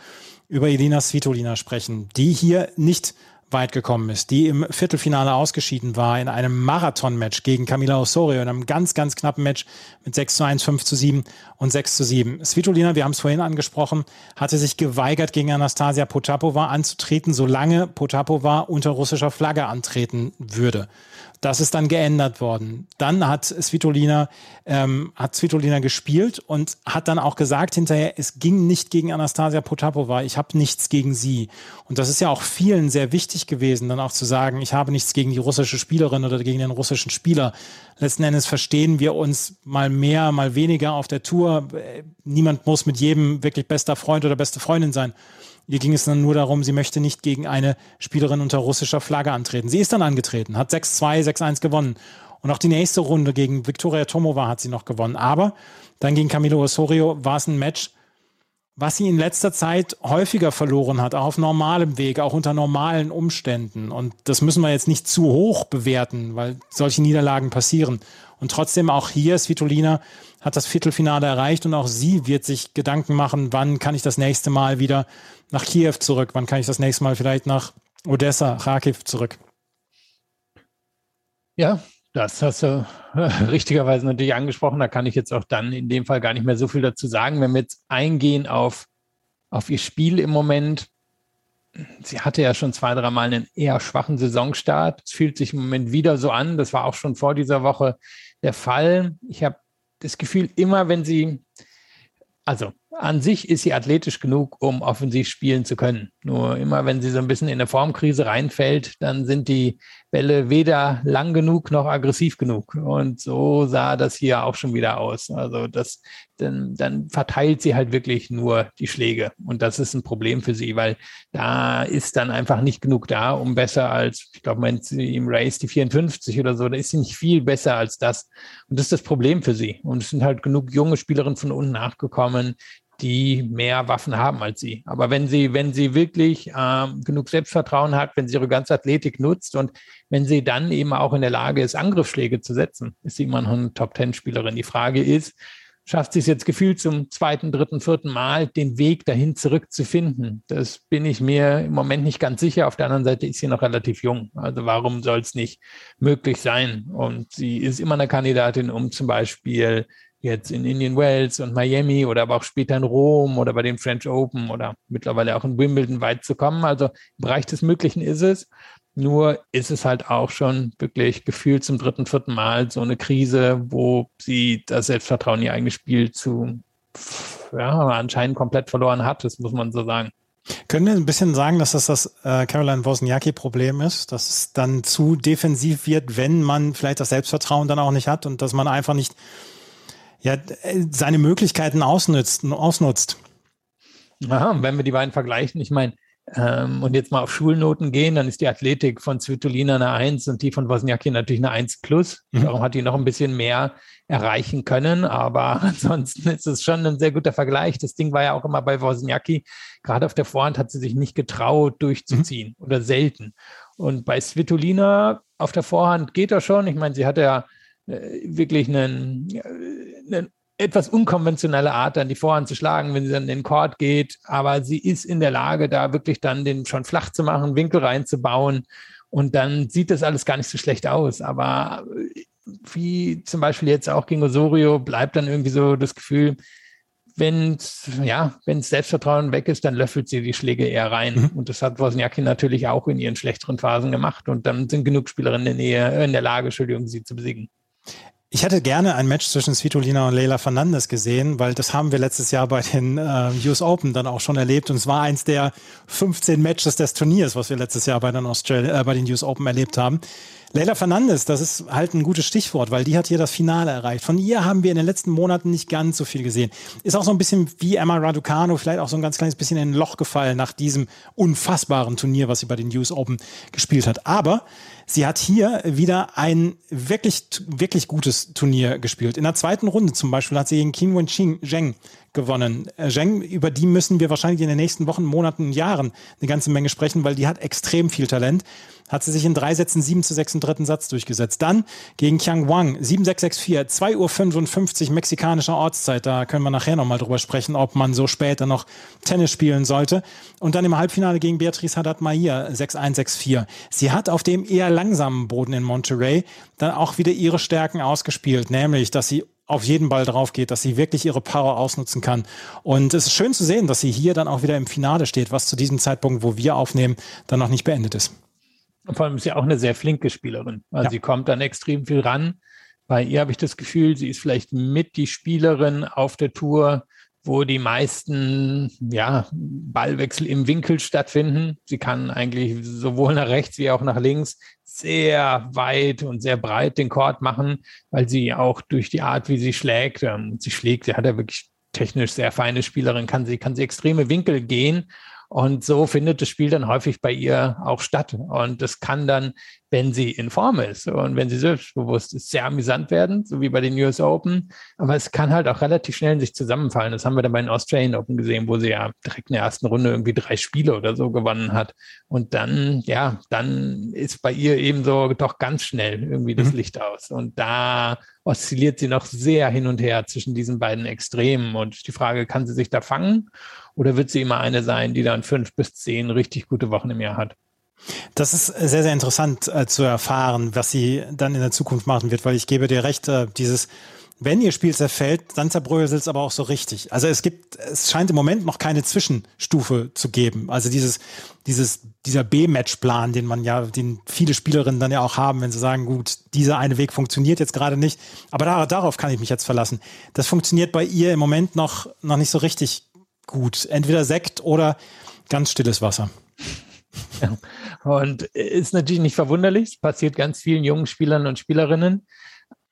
Speaker 3: über Elina Svitolina sprechen, die hier nicht weit gekommen ist, die im Viertelfinale ausgeschieden war in einem Marathon-Match gegen Camila Osorio, in einem ganz, ganz knappen Match mit 6 zu 1, 5 zu 7 und 6 zu 7. Svitolina, wir haben es vorhin angesprochen, hatte sich geweigert, gegen Anastasia Potapova anzutreten, solange Potapova unter russischer Flagge antreten würde. Das ist dann geändert worden. Dann hat Svitolina, ähm, hat Svitolina gespielt und hat dann auch gesagt hinterher, es ging nicht gegen Anastasia Potapova, ich habe nichts gegen sie. Und das ist ja auch vielen sehr wichtig gewesen, dann auch zu sagen, ich habe nichts gegen die russische Spielerin oder gegen den russischen Spieler. Letzten Endes verstehen wir uns mal mehr, mal weniger auf der Tour. Niemand muss mit jedem wirklich bester Freund oder beste Freundin sein. Ihr ging es dann nur darum, sie möchte nicht gegen eine Spielerin unter russischer Flagge antreten. Sie ist dann angetreten, hat 6-2, 6-1 gewonnen. Und auch die nächste Runde gegen Viktoria Tomova hat sie noch gewonnen. Aber dann gegen Camilo Osorio war es ein Match, was sie in letzter Zeit häufiger verloren hat, auch auf normalem Weg, auch unter normalen Umständen. Und das müssen wir jetzt nicht zu hoch bewerten, weil solche Niederlagen passieren. Und trotzdem auch hier, Svitolina hat das Viertelfinale erreicht und auch sie wird sich Gedanken machen, wann kann ich das nächste Mal wieder nach Kiew zurück, wann kann ich das nächste Mal vielleicht nach Odessa, Kharkiv zurück.
Speaker 4: Ja, das hast du richtigerweise natürlich angesprochen. Da kann ich jetzt auch dann in dem Fall gar nicht mehr so viel dazu sagen. Wenn wir jetzt eingehen auf, auf ihr Spiel im Moment, sie hatte ja schon zwei, dreimal einen eher schwachen Saisonstart. Es fühlt sich im Moment wieder so an. Das war auch schon vor dieser Woche der Fall. Ich habe das Gefühl, immer wenn sie, also an sich ist sie athletisch genug, um offensiv spielen zu können. Nur immer, wenn sie so ein bisschen in eine Formkrise reinfällt, dann sind die Bälle weder lang genug noch aggressiv genug. Und so sah das hier auch schon wieder aus. Also das, dann, dann verteilt sie halt wirklich nur die Schläge. Und das ist ein Problem für sie, weil da ist dann einfach nicht genug da, um besser als, ich glaube, meint sie im Race die 54 oder so, da ist sie nicht viel besser als das. Und das ist das Problem für sie. Und es sind halt genug junge Spielerinnen von unten nachgekommen, die mehr Waffen haben als sie. Aber wenn sie, wenn sie wirklich ähm, genug Selbstvertrauen hat, wenn sie ihre ganze Athletik nutzt und wenn sie dann eben auch in der Lage ist, Angriffsschläge zu setzen, ist sie immer noch eine Top-Ten-Spielerin. Die Frage ist, schafft sie es jetzt gefühlt zum zweiten, dritten, vierten Mal, den Weg dahin zurückzufinden? Das bin ich mir im Moment nicht ganz sicher. Auf der anderen Seite ist sie noch relativ jung. Also warum soll es nicht möglich sein? Und sie ist immer eine Kandidatin, um zum Beispiel jetzt in Indian Wells und Miami oder aber auch später in Rom oder bei den French Open oder mittlerweile auch in Wimbledon weit zu kommen. Also im Bereich des Möglichen ist es. Nur ist es halt auch schon wirklich gefühlt zum dritten, vierten Mal so eine Krise, wo sie das Selbstvertrauen ihr eigenes Spiel zu, ja, anscheinend komplett verloren hat. Das muss man so sagen.
Speaker 3: Können wir ein bisschen sagen, dass das das äh, Caroline Wozniacki-Problem ist, dass es dann zu defensiv wird, wenn man vielleicht das Selbstvertrauen dann auch nicht hat und dass man einfach nicht ja, seine Möglichkeiten ausnutzt. ausnutzt.
Speaker 4: Aha, wenn wir die beiden vergleichen, ich meine, ähm, und jetzt mal auf Schulnoten gehen, dann ist die Athletik von Svitolina eine 1 und die von Wozniacki natürlich eine 1 plus. Mhm. Darum hat die noch ein bisschen mehr erreichen können, aber ansonsten ist es schon ein sehr guter Vergleich. Das Ding war ja auch immer bei Wozniacki, gerade auf der Vorhand hat sie sich nicht getraut, durchzuziehen mhm. oder selten. Und bei Svitolina auf der Vorhand geht das schon. Ich meine, sie hatte ja äh, wirklich einen, eine etwas unkonventionelle Art, dann die Vorhand zu schlagen, wenn sie dann in den Court geht. Aber sie ist in der Lage, da wirklich dann den schon flach zu machen, Winkel reinzubauen. Und dann sieht das alles gar nicht so schlecht aus. Aber äh, wie zum Beispiel jetzt auch gegen Osorio bleibt dann irgendwie so das Gefühl, wenn ja, wenn Selbstvertrauen weg ist, dann löffelt sie die Schläge eher rein. Mhm. Und das hat Wozniacki natürlich auch in ihren schlechteren Phasen gemacht. Und dann sind genug Spielerinnen in der, Nähe, in der Lage, Entschuldigung, sie zu besiegen.
Speaker 3: Ich hätte gerne ein Match zwischen Svitolina und Leila Fernandes gesehen, weil das haben wir letztes Jahr bei den äh, US Open dann auch schon erlebt und es war eins der 15 Matches des Turniers, was wir letztes Jahr bei den, Australi äh, bei den US Open erlebt haben. Leila Fernandes, das ist halt ein gutes Stichwort, weil die hat hier das Finale erreicht. Von ihr haben wir in den letzten Monaten nicht ganz so viel gesehen. Ist auch so ein bisschen wie Emma Raducano, vielleicht auch so ein ganz kleines bisschen in ein Loch gefallen nach diesem unfassbaren Turnier, was sie bei den US Open gespielt hat. Aber sie hat hier wieder ein wirklich, wirklich gutes Turnier gespielt. In der zweiten Runde zum Beispiel hat sie gegen Qin Wen Zheng gewonnen. Äh, Zheng, über die müssen wir wahrscheinlich in den nächsten Wochen, Monaten, Jahren eine ganze Menge sprechen, weil die hat extrem viel Talent. Hat sie sich in drei Sätzen 7 zu 6 im dritten Satz durchgesetzt. Dann gegen Qiang Wang, 7-6-6-4, 2 Uhr 55 mexikanischer Ortszeit. Da können wir nachher nochmal drüber sprechen, ob man so später noch Tennis spielen sollte. Und dann im Halbfinale gegen Beatrice Haddad Mahir, 6-1-6-4. Sie hat auf dem eher langsamen Boden in Monterey dann auch wieder ihre Stärken ausgespielt, nämlich, dass sie auf jeden Ball drauf geht, dass sie wirklich ihre Power ausnutzen kann. Und es ist schön zu sehen, dass sie hier dann auch wieder im Finale steht, was zu diesem Zeitpunkt, wo wir aufnehmen, dann noch nicht beendet ist.
Speaker 4: Und vor allem ist sie auch eine sehr flinke Spielerin. Also ja. sie kommt dann extrem viel ran. Bei ihr habe ich das Gefühl, sie ist vielleicht mit die Spielerin auf der Tour, wo die meisten ja, Ballwechsel im Winkel stattfinden. Sie kann eigentlich sowohl nach rechts wie auch nach links sehr weit und sehr breit den Court machen, weil sie auch durch die Art, wie sie schlägt, ähm, sie schlägt, sie hat ja wirklich technisch sehr feine Spielerin, kann sie, kann sie extreme Winkel gehen Und so findet das Spiel dann häufig bei ihr auch statt. Und das kann dann, wenn sie in Form ist und wenn sie selbstbewusst ist, sehr amüsant werden, so wie bei den US Open. Aber es kann halt auch relativ schnell in sich zusammenfallen. Das haben wir dann bei den Australian Open gesehen, wo sie ja direkt in der ersten Runde irgendwie drei Spiele oder so gewonnen hat. Und dann, ja, dann ist bei ihr eben so doch ganz schnell irgendwie das mhm. Licht aus. Und da oszilliert sie noch sehr hin und her zwischen diesen beiden Extremen. Und die Frage, kann sie sich da fangen? Oder wird sie immer eine sein, die dann fünf bis zehn richtig gute Wochen im Jahr hat?
Speaker 3: Das ist sehr, sehr interessant äh, zu erfahren, was sie dann in der Zukunft machen wird, weil ich gebe dir recht, äh, dieses, wenn ihr Spiel zerfällt, dann zerbröselt es aber auch so richtig. Also es gibt, es scheint im Moment noch keine Zwischenstufe zu geben. Also dieses, dieses, dieser B-Match-Plan, den man ja, den viele Spielerinnen dann ja auch haben, wenn sie sagen, gut, dieser eine Weg funktioniert jetzt gerade nicht, aber da, darauf kann ich mich jetzt verlassen. Das funktioniert bei ihr im Moment noch, noch nicht so richtig gut. Entweder Sekt oder ganz stilles Wasser.
Speaker 4: Ja. Und ist natürlich nicht verwunderlich. Es passiert ganz vielen jungen Spielern und Spielerinnen.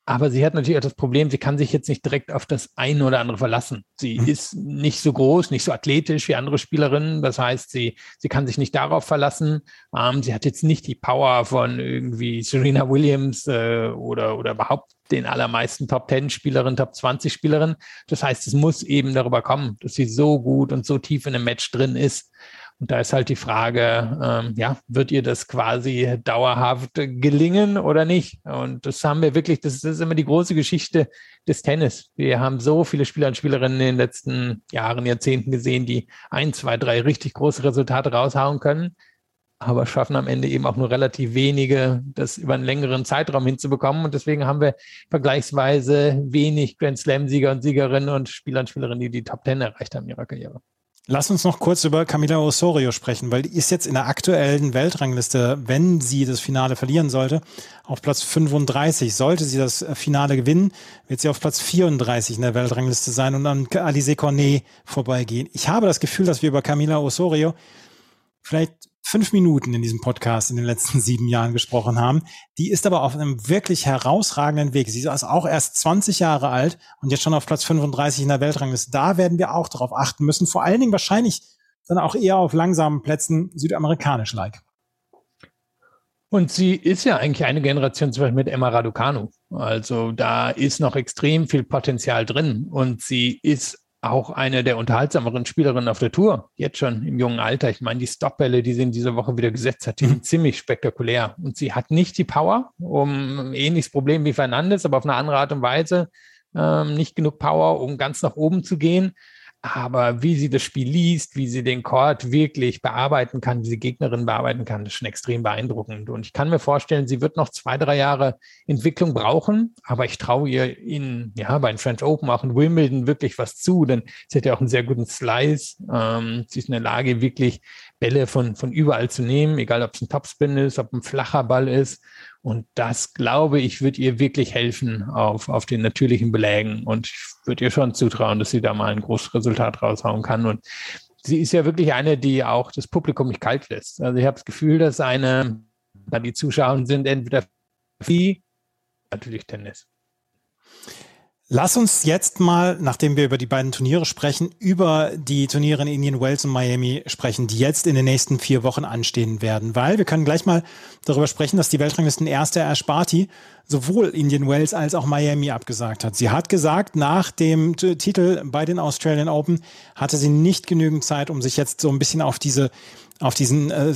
Speaker 4: Aber sie hat natürlich auch das Problem, sie kann sich jetzt nicht direkt auf das eine oder andere verlassen. Sie mhm. ist nicht so groß, nicht so athletisch wie andere Spielerinnen. Das heißt, sie, sie kann sich nicht darauf verlassen. Ähm, sie hat jetzt nicht die Power von irgendwie Serena Williams äh, oder, oder überhaupt den allermeisten Top 10 Spielerinnen, Top 20 Spielerinnen. Das heißt, es muss eben darüber kommen, dass sie so gut und so tief in einem Match drin ist. Und da ist halt die Frage, ähm, ja, wird ihr das quasi dauerhaft gelingen oder nicht? Und das haben wir wirklich, das ist immer die große Geschichte des Tennis. Wir haben so viele Spieler und Spielerinnen in den letzten Jahren, Jahrzehnten gesehen, die ein, zwei, drei richtig große Resultate raushauen können aber schaffen am Ende eben auch nur relativ wenige, das über einen längeren Zeitraum hinzubekommen. Und deswegen haben wir vergleichsweise wenig Grand Slam-Sieger und Siegerinnen und Spieler und Spielerinnen, die die Top Ten erreicht haben in ihrer Karriere.
Speaker 3: Lass uns noch kurz über Camila Osorio sprechen, weil die ist jetzt in der aktuellen Weltrangliste, wenn sie das Finale verlieren sollte, auf Platz 35. Sollte sie das Finale gewinnen, wird sie auf Platz 34 in der Weltrangliste sein und an Alice Cornet vorbeigehen. Ich habe das Gefühl, dass wir über Camila Osorio vielleicht fünf Minuten in diesem Podcast in den letzten sieben Jahren gesprochen haben. Die ist aber auf einem wirklich herausragenden Weg. Sie ist auch erst 20 Jahre alt und jetzt schon auf Platz 35 in der Weltrangliste. Da werden wir auch darauf achten müssen. Vor allen Dingen wahrscheinlich dann auch eher auf langsamen Plätzen südamerikanisch-like.
Speaker 4: Und sie ist ja eigentlich eine Generation zum Beispiel mit Emma Raducanu. Also da ist noch extrem viel Potenzial drin. Und sie ist auch eine der unterhaltsameren Spielerinnen auf der Tour, jetzt schon im jungen Alter. Ich meine, die Stopbälle, die sie in dieser Woche wieder gesetzt hat, die sind mhm. ziemlich spektakulär. Und sie hat nicht die Power, um ähnliches Problem wie Fernandes, aber auf eine andere Art und Weise, ähm, nicht genug Power, um ganz nach oben zu gehen. Aber wie sie das Spiel liest, wie sie den Court wirklich bearbeiten kann, wie sie Gegnerin bearbeiten kann, ist schon extrem beeindruckend. Und ich kann mir vorstellen, sie wird noch zwei, drei Jahre Entwicklung brauchen, aber ich traue ihr in, ja, bei den French Open, auch in Wimbledon wirklich was zu, denn sie hat ja auch einen sehr guten Slice. Ähm, sie ist in der Lage, wirklich Bälle von, von überall zu nehmen, egal ob es ein Topspin ist, ob ein flacher Ball ist. Und das, glaube ich, wird ihr wirklich helfen auf, auf den natürlichen Belägen. Und ich würde ihr schon zutrauen, dass sie da mal ein großes Resultat raushauen kann. Und sie ist ja wirklich eine, die auch das Publikum nicht kalt lässt. Also ich habe das Gefühl, dass eine, da die Zuschauer sind entweder wie natürlich Tennis.
Speaker 3: Lass uns jetzt mal, nachdem wir über die beiden Turniere sprechen, über die Turniere in Indian Wells und Miami sprechen, die jetzt in den nächsten vier Wochen anstehen werden. Weil wir können gleich mal darüber sprechen, dass die Weltranglisten erste Barty sowohl Indian Wells als auch Miami abgesagt hat. Sie hat gesagt, nach dem Titel bei den Australian Open hatte sie nicht genügend Zeit, um sich jetzt so ein bisschen auf diese auf diesen äh,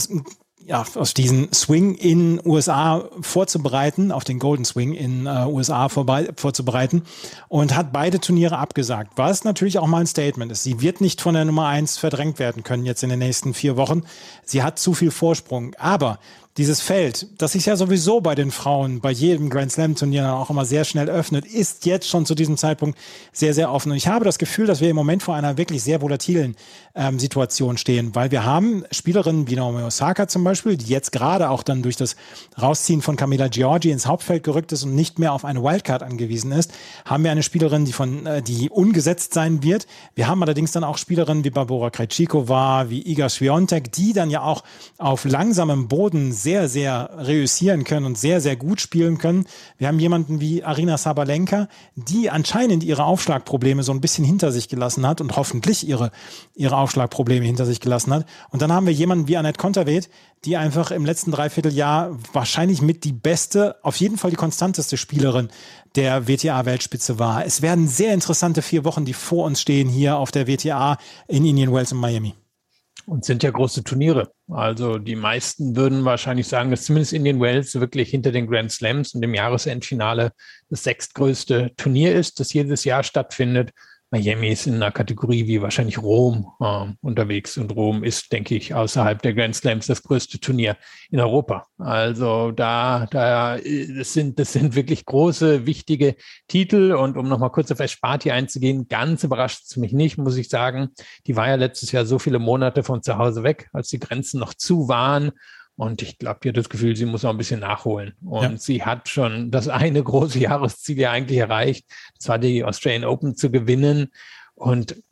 Speaker 3: ja, aus diesen Swing in USA vorzubereiten, auf den Golden Swing in äh, USA vorbei, vorzubereiten und hat beide Turniere abgesagt, was natürlich auch mal ein Statement ist. Sie wird nicht von der Nummer eins verdrängt werden können jetzt in den nächsten vier Wochen. Sie hat zu viel Vorsprung. Aber dieses Feld, das sich ja sowieso bei den Frauen bei jedem Grand Slam Turnier auch immer sehr schnell öffnet, ist jetzt schon zu diesem Zeitpunkt sehr, sehr offen. Und ich habe das Gefühl, dass wir im Moment vor einer wirklich sehr volatilen ähm, Situation stehen, weil wir haben Spielerinnen wie Naomi Osaka zum Beispiel, die jetzt gerade auch dann durch das Rausziehen von Camila Giorgi ins Hauptfeld gerückt ist und nicht mehr auf eine Wildcard angewiesen ist, haben wir eine Spielerin, die von, äh, die ungesetzt sein wird. Wir haben allerdings dann auch Spielerinnen wie Barbora Krejcikova, wie Iga Swiatek, die dann ja auch auf langsamem Boden sehr, sehr reüssieren können und sehr, sehr gut spielen können. Wir haben jemanden wie Arina Sabalenka, die anscheinend ihre Aufschlagprobleme so ein bisschen hinter sich gelassen hat und hoffentlich ihre, ihre Aufschlagprobleme hinter sich gelassen hat. Und dann haben wir jemanden wie Annette Konterweht, die einfach im letzten Dreivierteljahr wahrscheinlich mit die beste, auf jeden Fall die konstanteste Spielerin der WTA-Weltspitze war. Es werden sehr interessante vier Wochen, die vor uns stehen hier auf der WTA in Indian Wells und Miami.
Speaker 4: Und sind ja große Turniere. Also die meisten würden wahrscheinlich sagen, dass zumindest Indian Wells wirklich hinter den Grand Slams und dem Jahresendfinale das sechstgrößte Turnier ist, das jedes Jahr stattfindet. Miami ist in einer Kategorie wie wahrscheinlich Rom äh, unterwegs und Rom ist, denke ich, außerhalb der Grand Slams das größte Turnier in Europa. Also da, da, das sind, das sind wirklich große, wichtige Titel und um nochmal kurz auf Esparti einzugehen, ganz überrascht es mich nicht, muss ich sagen. Die war ja letztes Jahr so viele Monate von zu Hause weg, als die Grenzen noch zu waren und ich glaube, die hat das Gefühl, sie muss noch ein bisschen nachholen. Und ja. sie hat schon das eine große Jahresziel ja eigentlich erreicht. Das war die Australian Open zu gewinnen. Und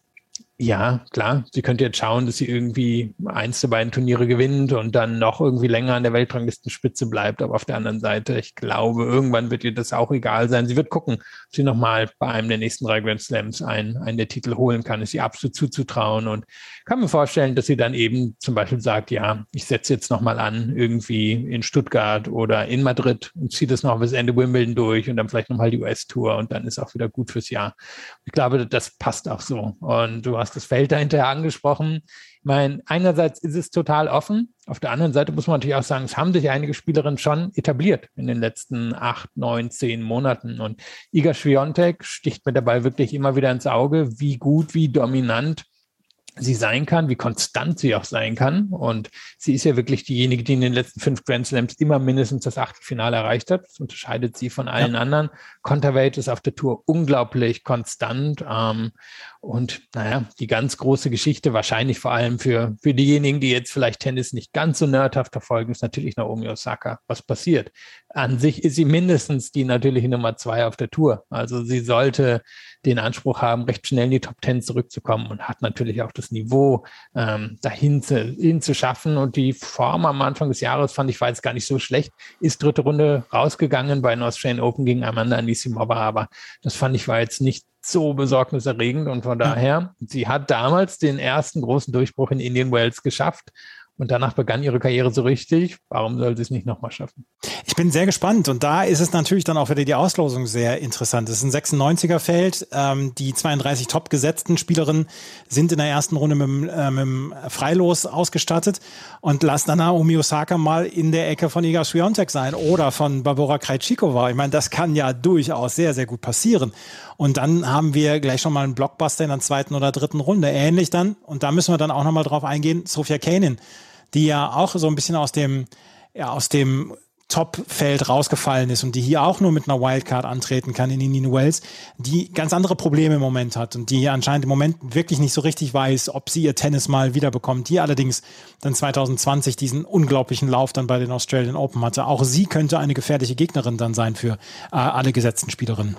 Speaker 4: ja, klar. Sie könnte jetzt schauen, dass sie irgendwie eins der beiden Turniere gewinnt und dann noch irgendwie länger an der Weltranglistenspitze bleibt. Aber auf der anderen Seite, ich glaube, irgendwann wird ihr das auch egal sein. Sie wird gucken, ob sie nochmal bei einem der nächsten drei Grand Slams einen, einen der Titel holen kann. Ist ihr absolut zuzutrauen und kann mir vorstellen, dass sie dann eben zum Beispiel sagt, ja, ich setze jetzt nochmal an, irgendwie in Stuttgart oder in Madrid und ziehe das noch bis Ende Wimbledon durch und dann vielleicht nochmal die US-Tour und dann ist auch wieder gut fürs Jahr. Ich glaube, das passt auch so. Und du hast hast das Feld dahinter angesprochen. Ich meine, einerseits ist es total offen. Auf der anderen Seite muss man natürlich auch sagen, es haben sich einige Spielerinnen schon etabliert in den letzten acht, neun, zehn Monaten. Und Iga Swiatek sticht mir dabei wirklich immer wieder ins Auge, wie gut, wie dominant sie sein kann, wie konstant sie auch sein kann. Und sie ist ja wirklich diejenige, die in den letzten fünf Grand Slams immer mindestens das Achtelfinale erreicht hat. Das unterscheidet sie von allen ja. anderen. Conterweight ist auf der Tour unglaublich konstant. Ähm, und naja, die ganz große Geschichte, wahrscheinlich vor allem für, für diejenigen, die jetzt vielleicht Tennis nicht ganz so nerdhaft verfolgen, ist natürlich Naomi Osaka. Was passiert? An sich ist sie mindestens die natürliche Nummer zwei auf der Tour. Also sie sollte den Anspruch haben, recht schnell in die Top Ten zurückzukommen und hat natürlich auch das Niveau, ähm, dahin zu, hin zu schaffen. Und die Form am Anfang des Jahres fand ich war jetzt gar nicht so schlecht. Ist dritte Runde rausgegangen bei den Australian Open gegen Amanda Anisimova, aber das fand ich war jetzt nicht so besorgniserregend und von daher, sie hat damals den ersten großen Durchbruch in Indian Wells geschafft und danach begann ihre Karriere so richtig. Warum soll sie es nicht nochmal schaffen?
Speaker 3: Ich bin sehr gespannt. Und da ist es natürlich dann auch wieder die Auslosung sehr interessant. Es ist ein 96er-Feld. Ähm, die 32 top gesetzten Spielerinnen sind in der ersten Runde mit, dem, äh, mit dem Freilos ausgestattet. Und lass dann Naomi Osaka mal in der Ecke von Iga Swiatek sein oder von Barbara Krejcikova. Ich meine, das kann ja durchaus sehr, sehr gut passieren. Und dann haben wir gleich schon mal einen Blockbuster in der zweiten oder dritten Runde. Ähnlich dann, und da müssen wir dann auch nochmal drauf eingehen, Sofia Kanin, die ja auch so ein bisschen aus dem, ja, aus dem Top-Feld rausgefallen ist und die hier auch nur mit einer Wildcard antreten kann in Indian Wells, die ganz andere Probleme im Moment hat und die anscheinend im Moment wirklich nicht so richtig weiß, ob sie ihr Tennis mal wiederbekommt, die allerdings dann 2020 diesen unglaublichen Lauf dann bei den Australian Open hatte. Auch sie könnte eine gefährliche Gegnerin dann sein für äh, alle gesetzten Spielerinnen.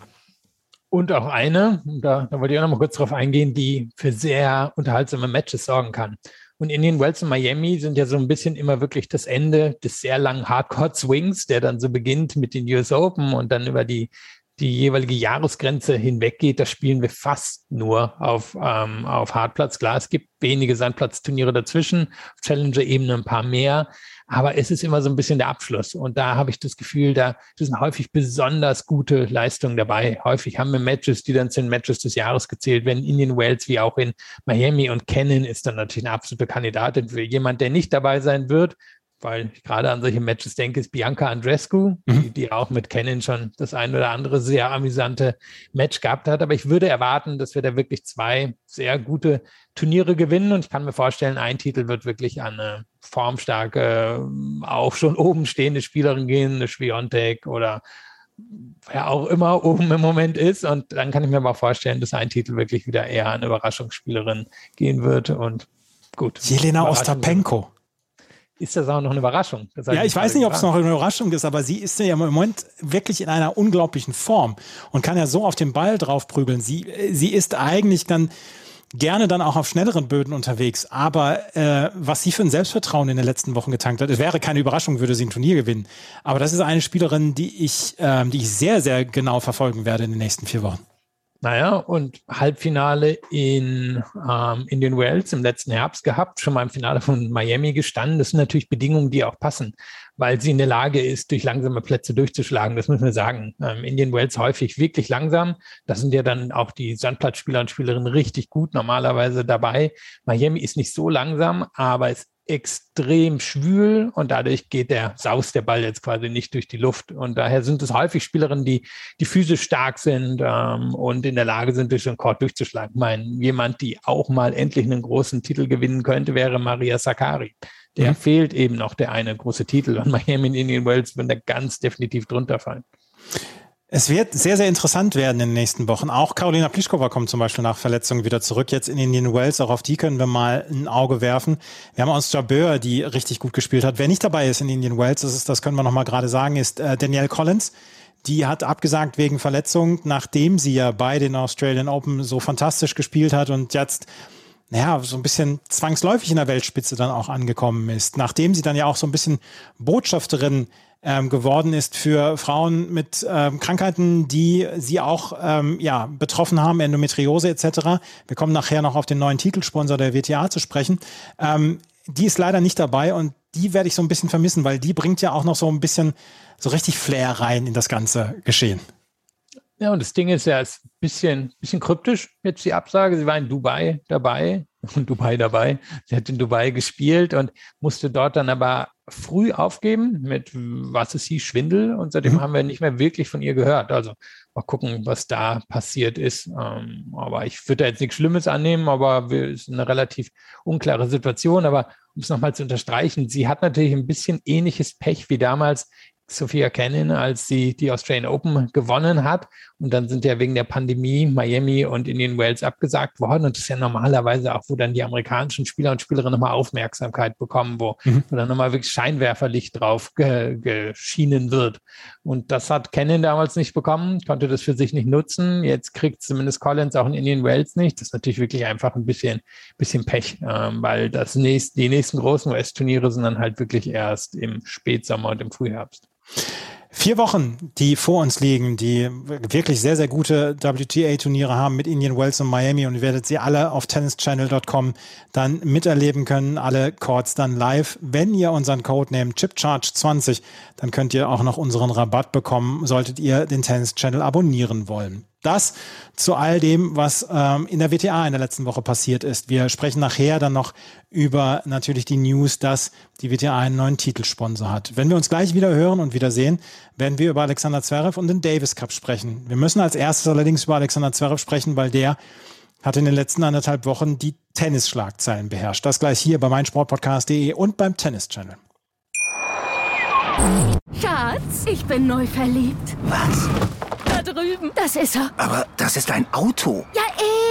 Speaker 4: Und auch eine, da, da wollte ich auch noch mal kurz drauf eingehen, die für sehr unterhaltsame Matches sorgen kann. Und Indian Wells und Miami sind ja so ein bisschen immer wirklich das Ende des sehr langen Hardcore-Swings, der dann so beginnt mit den US Open und dann über die, die jeweilige Jahresgrenze hinweggeht. Da spielen wir fast nur auf, ähm, auf Hartplatz. Klar, es gibt wenige Sandplatzturniere dazwischen, Challenger-Ebene ein paar mehr. Aber es ist immer so ein bisschen der Abschluss. Und da habe ich das Gefühl, da sind häufig besonders gute Leistungen dabei. Häufig haben wir Matches, die dann zu den Matches des Jahres gezählt werden. In den Wells wie auch in Miami und Cannon ist dann natürlich eine absolute Kandidatin für jemand, der nicht dabei sein wird, weil ich gerade an solche Matches denke, ist Bianca Andrescu, mhm. die, die, auch mit Kennen schon das ein oder andere sehr amüsante Match gehabt hat. Aber ich würde erwarten, dass wir da wirklich zwei sehr gute Turniere gewinnen und ich kann mir vorstellen, ein Titel wird wirklich an eine formstarke, auch schon oben stehende Spielerin gehen, eine Schwiontek oder wer auch immer oben im Moment ist. Und dann kann ich mir mal vorstellen, dass ein Titel wirklich wieder eher an Überraschungsspielerin gehen wird. Und gut.
Speaker 3: Jelena Ostapenko
Speaker 4: ist das auch noch eine Überraschung.
Speaker 3: ja, ich weiß nicht, ob es noch eine Überraschung ist, aber sie ist ja im Moment wirklich in einer unglaublichen Form und kann ja so auf den Ball drauf prügeln. Sie, sie ist eigentlich dann gerne dann auch auf schnelleren Böden unterwegs. Aber äh, was sie für ein Selbstvertrauen in den letzten Wochen getankt hat, es wäre keine Überraschung, würde sie ein Turnier gewinnen. Aber das ist eine Spielerin, die ich, äh, die ich sehr, sehr genau verfolgen werde in den nächsten vier Wochen.
Speaker 4: Naja, und Halbfinale in ähm, Indian Wells im letzten Herbst gehabt, schon mal im Finale von Miami gestanden. Das sind natürlich Bedingungen, die auch passen, weil sie in der Lage ist, durch langsame Plätze durchzuschlagen. Das müssen wir sagen. Ähm, Indian Wells häufig wirklich langsam. Da sind ja dann auch die Sandplatzspieler und Spielerinnen richtig gut normalerweise dabei. Miami ist nicht so langsam, aber es extrem schwül und dadurch geht der Saus der Ball jetzt quasi nicht durch die Luft. Und daher sind es häufig Spielerinnen, die, die physisch stark sind ähm, und in der Lage sind, durch den Court durchzuschlagen. Ich meine, jemand, die auch mal endlich einen großen Titel gewinnen könnte, wäre Maria Sakari. Der mhm. fehlt eben noch der eine große Titel und Miami in Indian Wells wird da ganz definitiv drunter fallen.
Speaker 3: Es wird sehr, sehr interessant werden in den nächsten Wochen. Auch Karolina Pliskova kommt zum Beispiel nach Verletzungen wieder zurück. Jetzt in Indian Wells, auch auf die können wir mal ein Auge werfen. Wir haben uns Jabeur, die richtig gut gespielt hat. Wer nicht dabei ist in Indian Wells, das, ist, das können wir noch mal gerade sagen, ist äh, Danielle Collins. Die hat abgesagt wegen Verletzung, nachdem sie ja bei den Australian Open so fantastisch gespielt hat und jetzt naja, so ein bisschen zwangsläufig in der Weltspitze dann auch angekommen ist. Nachdem sie dann ja auch so ein bisschen Botschafterin ähm, geworden ist für Frauen mit ähm, Krankheiten, die sie auch ähm, ja, betroffen haben, Endometriose etc. Wir kommen nachher noch auf den neuen Titelsponsor der WTA zu sprechen. Ähm, die ist leider nicht dabei und die werde ich so ein bisschen vermissen, weil die bringt ja auch noch so ein bisschen so richtig Flair rein in das ganze Geschehen.
Speaker 4: Ja, und das Ding ist ja, ist ein bisschen, bisschen kryptisch jetzt die Absage. Sie war in Dubai dabei und Dubai dabei. Sie hat in Dubai gespielt und musste dort dann aber früh aufgeben mit, was es hieß, Schwindel. Und seitdem mhm. haben wir nicht mehr wirklich von ihr gehört. Also mal gucken, was da passiert ist. Ähm, aber ich würde da jetzt nichts Schlimmes annehmen, aber es ist eine relativ unklare Situation. Aber um es nochmal zu unterstreichen, sie hat natürlich ein bisschen ähnliches Pech wie damals Sophia Cannon, als sie die Australian Open gewonnen hat. Und dann sind ja wegen der Pandemie Miami und Indian Wales abgesagt worden. Und das ist ja normalerweise auch, wo dann die amerikanischen Spieler und Spielerinnen nochmal Aufmerksamkeit bekommen, wo, mhm. wo dann nochmal wirklich Scheinwerferlicht drauf ge geschienen wird. Und das hat Cannon damals nicht bekommen, konnte das für sich nicht nutzen. Jetzt kriegt zumindest Collins auch in Indian Wales nicht. Das ist natürlich wirklich einfach ein bisschen, bisschen Pech, ähm, weil das nächst, die nächsten großen US-Turniere sind dann halt wirklich erst im Spätsommer und im Frühherbst.
Speaker 3: Vier Wochen, die vor uns liegen, die wirklich sehr, sehr gute WTA-Turniere haben mit Indian Wells und Miami und ihr werdet sie alle auf tennischannel.com dann miterleben können, alle Chords dann live. Wenn ihr unseren Code nehmt, ChipCharge20, dann könnt ihr auch noch unseren Rabatt bekommen, solltet ihr den Tennis Channel abonnieren wollen. Das zu all dem, was ähm, in der WTA in der letzten Woche passiert ist. Wir sprechen nachher dann noch über natürlich die News, dass die WTA einen neuen Titelsponsor hat. Wenn wir uns gleich wieder hören und wieder sehen, werden wir über Alexander Zverev und den Davis Cup sprechen. Wir müssen als erstes allerdings über Alexander Zverev sprechen, weil der hat in den letzten anderthalb Wochen die Tennisschlagzeilen beherrscht. Das gleich hier bei meinsportpodcast.de und beim Tennis Channel.
Speaker 5: Schatz, ich bin neu verliebt.
Speaker 6: Was?
Speaker 5: Drüben. Das ist er.
Speaker 6: Aber das ist ein Auto.
Speaker 5: Ja,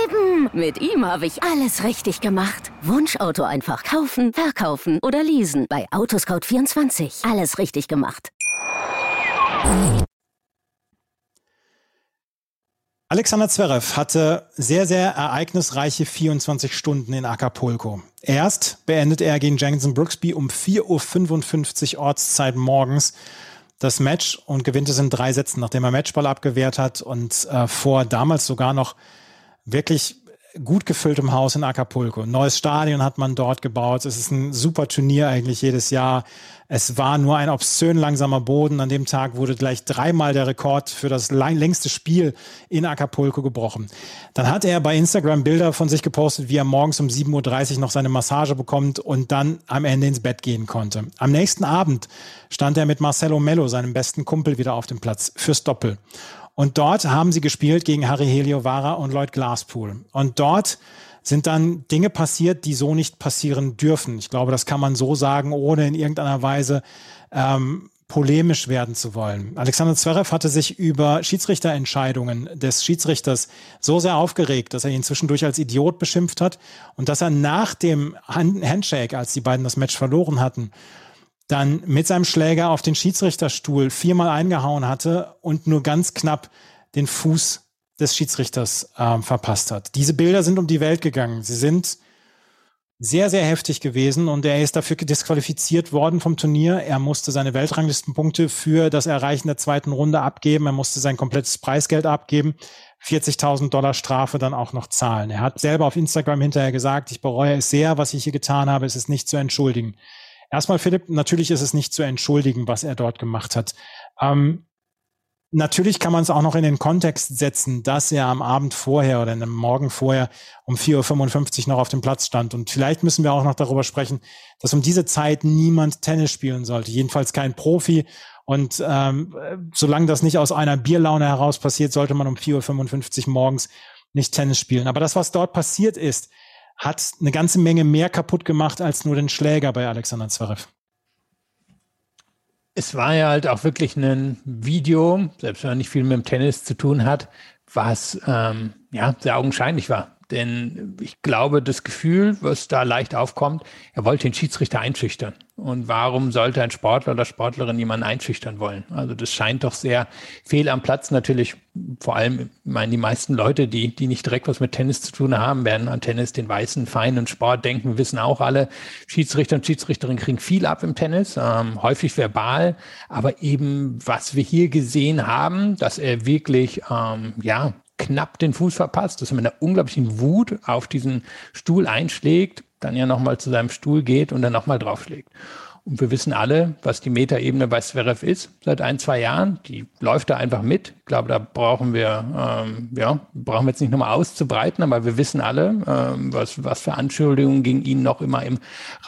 Speaker 5: eben. Mit ihm habe ich alles richtig gemacht. Wunschauto einfach kaufen, verkaufen oder leasen. Bei Autoscout24. Alles richtig gemacht.
Speaker 3: Alexander Zverev hatte sehr, sehr ereignisreiche 24 Stunden in Acapulco. Erst beendet er gegen Jensen Brooksby um 4.55 Uhr Ortszeit morgens das Match und gewinnt es in drei Sätzen, nachdem er Matchball abgewehrt hat und äh, vor damals sogar noch wirklich gut gefülltem Haus in Acapulco. Neues Stadion hat man dort gebaut. Es ist ein super Turnier eigentlich jedes Jahr. Es war nur ein obszön langsamer Boden. An dem Tag wurde gleich dreimal der Rekord für das längste Spiel in Acapulco gebrochen. Dann hat er bei Instagram Bilder von sich gepostet, wie er morgens um 7.30 Uhr noch seine Massage bekommt und dann am Ende ins Bett gehen konnte. Am nächsten Abend stand er mit Marcelo Mello, seinem besten Kumpel, wieder auf dem Platz fürs Doppel. Und dort haben sie gespielt gegen Harry Heliovara und Lloyd Glasspool. Und dort sind dann Dinge passiert, die so nicht passieren dürfen. Ich glaube, das kann man so sagen, ohne in irgendeiner Weise ähm, polemisch werden zu wollen. Alexander Zverev hatte sich über Schiedsrichterentscheidungen des Schiedsrichters so sehr aufgeregt, dass er ihn zwischendurch als Idiot beschimpft hat und dass er nach dem Handshake, als die beiden das Match verloren hatten, dann mit seinem Schläger auf den Schiedsrichterstuhl viermal eingehauen hatte und nur ganz knapp den Fuß des Schiedsrichters äh, verpasst hat. Diese Bilder sind um die Welt gegangen. Sie sind sehr, sehr heftig gewesen und er ist dafür disqualifiziert worden vom Turnier. Er musste seine Weltranglistenpunkte für das Erreichen der zweiten Runde abgeben. Er musste sein komplettes Preisgeld abgeben. 40.000 Dollar Strafe dann auch noch zahlen. Er hat selber auf Instagram hinterher gesagt, ich bereue es sehr, was ich hier getan habe. Es ist nicht zu entschuldigen. Erstmal, Philipp, natürlich ist es nicht zu entschuldigen, was er dort gemacht hat. Ähm, Natürlich kann man es auch noch in den Kontext setzen, dass er am Abend vorher oder am Morgen vorher um 4.55 Uhr noch auf dem Platz stand. Und vielleicht müssen wir auch noch darüber sprechen, dass um diese Zeit niemand Tennis spielen sollte. Jedenfalls kein Profi. Und ähm, solange das nicht aus einer Bierlaune heraus passiert, sollte man um 4.55 Uhr morgens nicht Tennis spielen. Aber das, was dort passiert ist, hat eine ganze Menge mehr kaputt gemacht als nur den Schläger bei Alexander Zverev.
Speaker 4: Es war ja halt auch wirklich ein Video, selbst wenn er nicht viel mit dem Tennis zu tun hat, was ähm, ja sehr augenscheinlich war. Denn ich glaube, das Gefühl, was da leicht aufkommt, er wollte den Schiedsrichter einschüchtern. Und warum sollte ein Sportler oder Sportlerin jemanden einschüchtern wollen? Also das scheint doch sehr fehl am Platz. Natürlich, vor allem, ich meine, die meisten Leute, die, die nicht direkt was mit Tennis zu tun haben, werden an Tennis, den weißen, feinen Sport denken, wissen auch alle, Schiedsrichter und Schiedsrichterinnen kriegen viel ab im Tennis, ähm, häufig verbal. Aber eben, was wir hier gesehen haben, dass er wirklich, ähm, ja, knapp den Fuß verpasst, dass er mit einer unglaublichen Wut auf diesen Stuhl einschlägt, dann ja nochmal zu seinem Stuhl geht und dann nochmal draufschlägt. Und wir wissen alle, was die Metaebene bei Zverev ist seit ein, zwei Jahren. Die läuft da einfach mit. Ich glaube, da brauchen wir, ähm, ja, brauchen wir jetzt nicht nochmal auszubreiten, aber wir wissen alle, ähm, was, was für Anschuldigungen gegen ihn noch immer im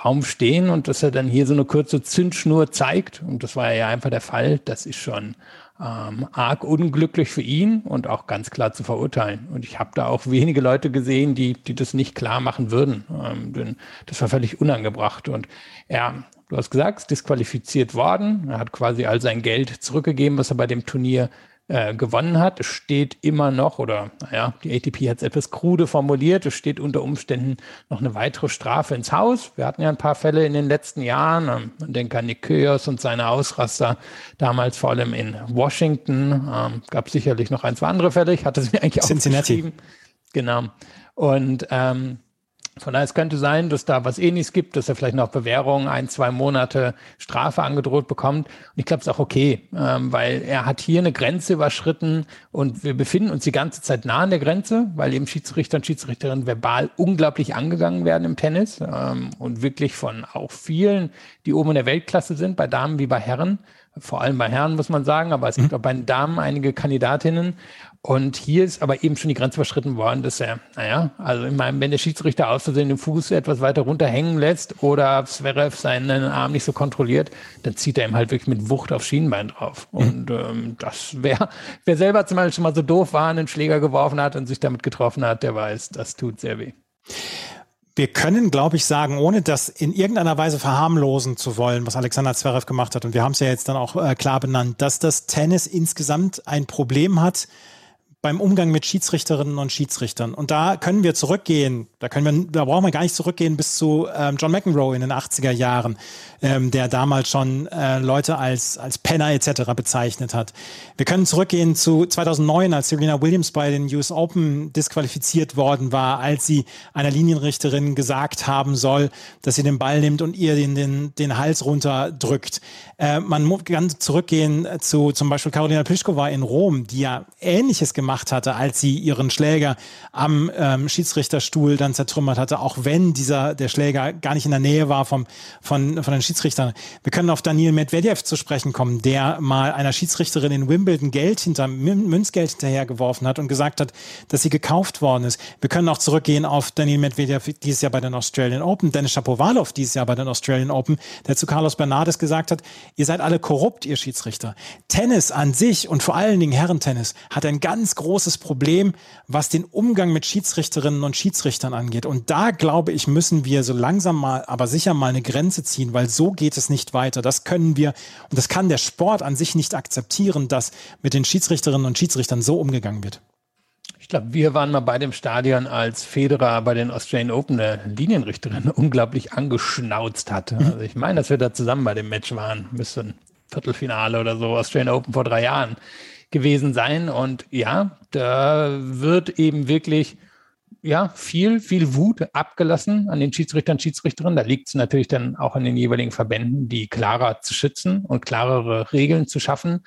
Speaker 4: Raum stehen und dass er dann hier so eine kurze Zündschnur zeigt. Und das war ja einfach der Fall. Das ist schon ähm, arg unglücklich für ihn und auch ganz klar zu verurteilen. Und ich habe da auch wenige Leute gesehen, die, die das nicht klar machen würden. Ähm, denn das war völlig unangebracht. Und er, du hast gesagt, disqualifiziert worden. Er hat quasi all sein Geld zurückgegeben, was er bei dem Turnier äh, gewonnen hat. Es steht immer noch, oder naja, die ATP hat es etwas krude formuliert, es steht unter Umständen noch eine weitere Strafe ins Haus. Wir hatten ja ein paar Fälle in den letzten Jahren. Ähm, man denkt an Kyrgios und seine Ausraster, damals vor allem in Washington. Ähm, gab sicherlich noch ein, zwei andere Fälle. Ich hatte es mir eigentlich auch Cincinnati. Genau. Und ähm, von daher, es könnte sein, dass da was ähnliches gibt, dass er vielleicht noch Bewährung, ein, zwei Monate Strafe angedroht bekommt. Und ich glaube, es ist auch okay, ähm, weil er hat hier eine Grenze überschritten und wir befinden uns die ganze Zeit nah an der Grenze, weil eben Schiedsrichter und Schiedsrichterinnen verbal unglaublich angegangen werden im Tennis ähm, und wirklich von auch vielen, die oben in der Weltklasse sind, bei Damen wie bei Herren vor allem bei Herren muss man sagen, aber es gibt mhm. auch bei den Damen einige Kandidatinnen. Und hier ist aber eben schon die Grenze überschritten worden, dass er, naja, also in meinem, wenn der Schiedsrichter aus Versehen den Fuß etwas weiter runter hängen lässt oder Zverev seinen Arm nicht so kontrolliert, dann zieht er ihm halt wirklich mit Wucht aufs Schienbein drauf. Mhm. Und ähm, das wäre, wer selber zum Beispiel schon mal so doof war, einen Schläger geworfen hat und sich damit getroffen hat, der weiß, das tut sehr weh.
Speaker 3: Wir können, glaube ich, sagen, ohne das in irgendeiner Weise verharmlosen zu wollen, was Alexander Zverev gemacht hat, und wir haben es ja jetzt dann auch äh, klar benannt, dass das Tennis insgesamt ein Problem hat, beim Umgang mit Schiedsrichterinnen und Schiedsrichtern. Und da können wir zurückgehen, da können wir, da brauchen wir gar nicht zurückgehen bis zu ähm, John McEnroe in den 80er Jahren, ähm, der damals schon äh, Leute als, als Penner etc. bezeichnet hat. Wir können zurückgehen zu 2009, als Serena Williams bei den US Open disqualifiziert worden war, als sie einer Linienrichterin gesagt haben soll, dass sie den Ball nimmt und ihr den, den, den Hals runterdrückt. Äh, man kann zurückgehen zu zum Beispiel Karolina Pliskova in Rom, die ja Ähnliches gemacht gemacht hatte, als sie ihren Schläger am ähm, Schiedsrichterstuhl dann zertrümmert hatte, auch wenn dieser der Schläger gar nicht in der Nähe war vom, von, von den Schiedsrichtern. Wir können auf Daniel Medvedev zu sprechen kommen, der mal einer Schiedsrichterin in Wimbledon Geld hinter Münzgeld hinterhergeworfen hat und gesagt hat, dass sie gekauft worden ist. Wir können auch zurückgehen auf Daniel Medvedev dieses Jahr bei den Australian Open, Dennis Shapovalov dieses Jahr bei den Australian Open, der zu Carlos Bernardes gesagt hat, ihr seid alle korrupt, ihr Schiedsrichter. Tennis an sich und vor allen Dingen Herrentennis hat ein ganz großes großes Problem, was den Umgang mit Schiedsrichterinnen und Schiedsrichtern angeht. Und da, glaube ich, müssen wir so langsam mal, aber sicher mal eine Grenze ziehen, weil so geht es nicht weiter. Das können wir, und das kann der Sport an sich nicht akzeptieren, dass mit den Schiedsrichterinnen und Schiedsrichtern so umgegangen wird.
Speaker 4: Ich glaube, wir waren mal bei dem Stadion, als Federer bei den Australian Open eine Linienrichterin unglaublich angeschnauzt hat. Mhm. Also ich meine, dass wir da zusammen bei dem Match waren. Müsste ein Viertelfinale oder so, Australian Open vor drei Jahren gewesen sein. Und ja, da wird eben wirklich ja, viel, viel Wut abgelassen an den Schiedsrichtern, Schiedsrichterinnen. Da liegt es natürlich dann auch an den jeweiligen Verbänden, die klarer zu schützen und klarere Regeln zu schaffen.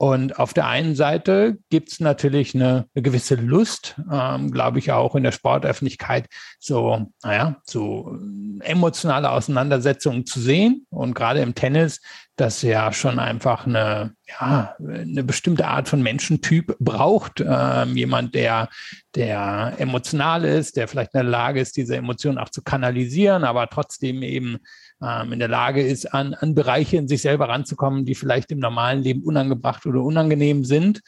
Speaker 4: Und auf der einen Seite gibt es natürlich eine, eine, gewisse Lust, ähm, glaube ich, auch in der Sportöffentlichkeit, so, naja, so emotionale Auseinandersetzungen zu sehen. Und gerade im Tennis, das ja schon einfach eine, ja, eine bestimmte Art von Menschentyp braucht. Ähm, jemand, der, der emotional ist, der vielleicht in der Lage ist, diese Emotionen auch zu kanalisieren, aber trotzdem eben ähm, in der Lage ist, an, an Bereiche in sich selber ranzukommen, die vielleicht im normalen Leben unangebracht oder unangenehm sind.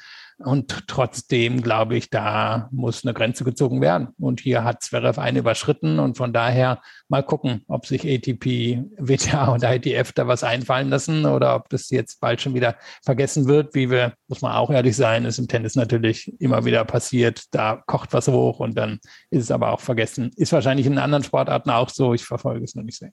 Speaker 4: Und trotzdem glaube ich, da muss eine Grenze gezogen werden. Und hier hat Zverev eine überschritten. Und von daher mal gucken, ob sich ATP, WTA und ITF da was einfallen lassen oder ob das jetzt bald schon wieder vergessen wird. Wie wir, muss man auch ehrlich sein, ist im Tennis natürlich immer wieder passiert. Da kocht was hoch und dann ist es aber auch vergessen. Ist wahrscheinlich in anderen Sportarten auch so. Ich verfolge es noch nicht sehr.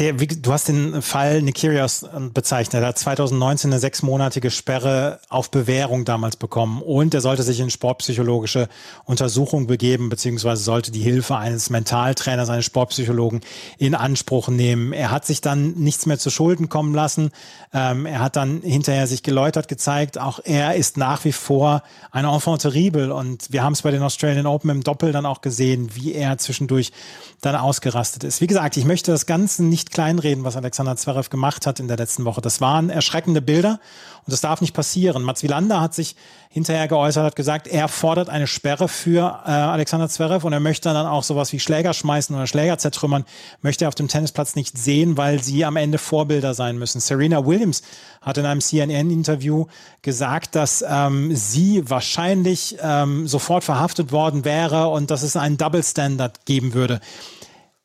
Speaker 3: Der, wie, du hast den Fall Nikirios bezeichnet. Er hat 2019 eine sechsmonatige Sperre auf Bewährung damals bekommen und er sollte sich in sportpsychologische Untersuchung begeben, beziehungsweise sollte die Hilfe eines Mentaltrainers, eines Sportpsychologen in Anspruch nehmen. Er hat sich dann nichts mehr zu Schulden kommen lassen. Ähm, er hat dann hinterher sich geläutert gezeigt. Auch er ist nach wie vor ein Enfant terrible und wir haben es bei den Australian Open im Doppel dann auch gesehen, wie er zwischendurch dann ausgerastet ist. Wie gesagt, ich möchte das Ganze nicht kleinreden, was Alexander Zverev gemacht hat in der letzten Woche. Das waren erschreckende Bilder und das darf nicht passieren. Mats Wilander hat sich hinterher geäußert, hat gesagt, er fordert eine Sperre für äh, Alexander Zverev und er möchte dann auch sowas wie Schläger schmeißen oder Schläger zertrümmern, möchte er auf dem Tennisplatz nicht sehen, weil sie am Ende Vorbilder sein müssen. Serena Williams hat in einem CNN-Interview gesagt, dass ähm, sie wahrscheinlich ähm, sofort verhaftet worden wäre und dass es einen Double Standard geben würde.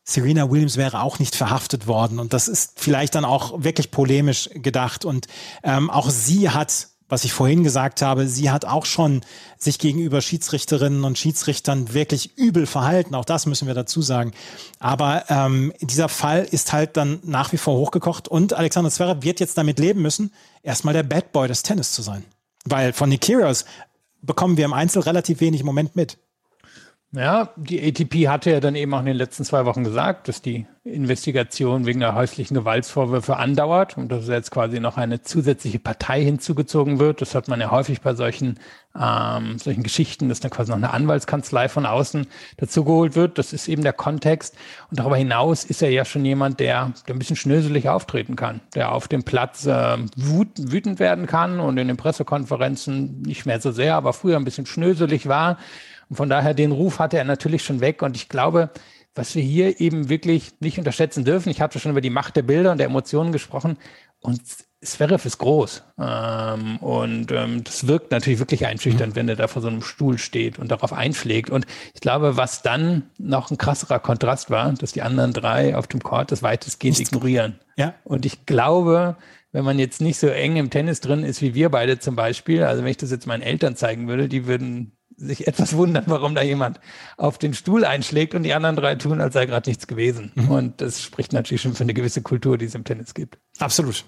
Speaker 3: Serena Williams wäre auch nicht verhaftet worden. Und das ist vielleicht dann auch wirklich polemisch gedacht. Und ähm, auch sie hat, was ich vorhin gesagt habe, sie hat auch schon sich gegenüber Schiedsrichterinnen und Schiedsrichtern wirklich übel verhalten. Auch das müssen wir dazu sagen. Aber ähm, dieser Fall ist halt dann nach wie vor hochgekocht. Und Alexander Zverev wird jetzt damit leben müssen, erstmal der Bad Boy des Tennis zu sein. Weil von Nick Kyrgios bekommen wir im Einzel relativ wenig Moment mit.
Speaker 4: Ja, die ATP hatte ja dann eben auch in den letzten zwei Wochen gesagt, dass die Investigation wegen der häuslichen Gewaltsvorwürfe andauert und dass jetzt quasi noch eine zusätzliche Partei hinzugezogen wird. Das hat man ja häufig bei solchen, ähm, solchen Geschichten, dass dann quasi noch eine Anwaltskanzlei von außen dazugeholt wird. Das ist eben der Kontext. Und darüber hinaus ist er ja schon jemand, der, der ein bisschen schnöselig auftreten kann, der auf dem Platz äh, wütend werden kann und in den Pressekonferenzen nicht mehr so sehr, aber früher ein bisschen schnöselig war. Und von daher den Ruf hatte er natürlich schon weg. Und ich glaube, was wir hier eben wirklich nicht unterschätzen dürfen, ich habe schon über die Macht der Bilder und der Emotionen gesprochen. Und Zverev ist groß. Ähm, und ähm, das wirkt natürlich wirklich einschüchternd, mhm. wenn er da vor so einem Stuhl steht und darauf einschlägt. Und ich glaube, was dann noch ein krasserer Kontrast war, dass die anderen drei auf dem Court das weitestgehend ignorieren. Ja. Und ich glaube, wenn man jetzt nicht so eng im Tennis drin ist wie wir beide zum Beispiel, also wenn ich das jetzt meinen Eltern zeigen würde, die würden sich etwas wundern, warum da jemand auf den Stuhl einschlägt und die anderen drei tun, als sei gerade nichts gewesen. Mhm. Und das spricht natürlich schon für eine gewisse Kultur, die es im Tennis gibt.
Speaker 3: Absolut.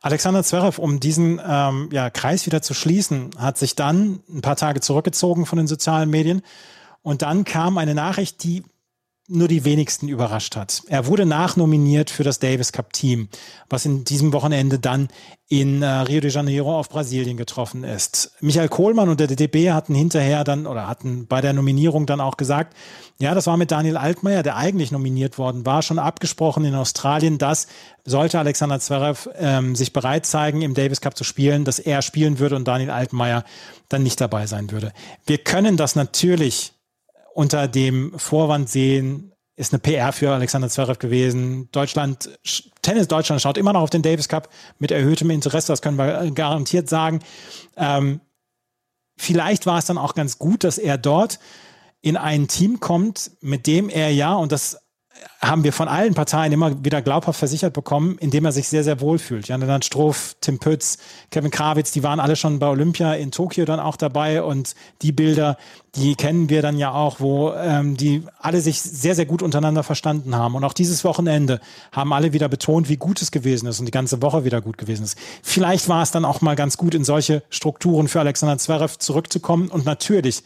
Speaker 3: Alexander Zverev, um diesen ähm, ja, Kreis wieder zu schließen, hat sich dann ein paar Tage zurückgezogen von den sozialen Medien. Und dann kam eine Nachricht, die nur die wenigsten überrascht hat. Er wurde nachnominiert für das Davis Cup Team, was in diesem Wochenende dann in äh, Rio de Janeiro auf Brasilien getroffen ist. Michael Kohlmann und der DDB hatten hinterher dann oder hatten bei der Nominierung dann auch gesagt, ja, das war mit Daniel Altmaier, der eigentlich nominiert worden war, schon abgesprochen in Australien, dass sollte Alexander Zverev ähm, sich bereit zeigen, im Davis Cup zu spielen, dass er spielen würde und Daniel Altmaier dann nicht dabei sein würde. Wir können das natürlich unter dem Vorwand sehen, ist eine PR für Alexander Zverev gewesen. Deutschland, Tennis Deutschland schaut immer noch auf den Davis Cup mit erhöhtem Interesse, das können wir garantiert sagen. Ähm, vielleicht war es dann auch ganz gut, dass er dort in ein Team kommt, mit dem er ja, und das haben wir von allen Parteien immer wieder glaubhaft versichert bekommen, indem er sich sehr, sehr wohl fühlt. Jan Stroh, Tim Pütz, Kevin Krawitz, die waren alle schon bei Olympia in Tokio dann auch dabei und die Bilder, die kennen wir dann ja auch, wo ähm, die alle sich sehr, sehr gut untereinander verstanden haben. Und auch dieses Wochenende haben alle wieder betont, wie gut es gewesen ist und die ganze Woche wieder gut gewesen ist. Vielleicht war es dann auch mal ganz gut, in solche Strukturen für Alexander Zverev zurückzukommen und natürlich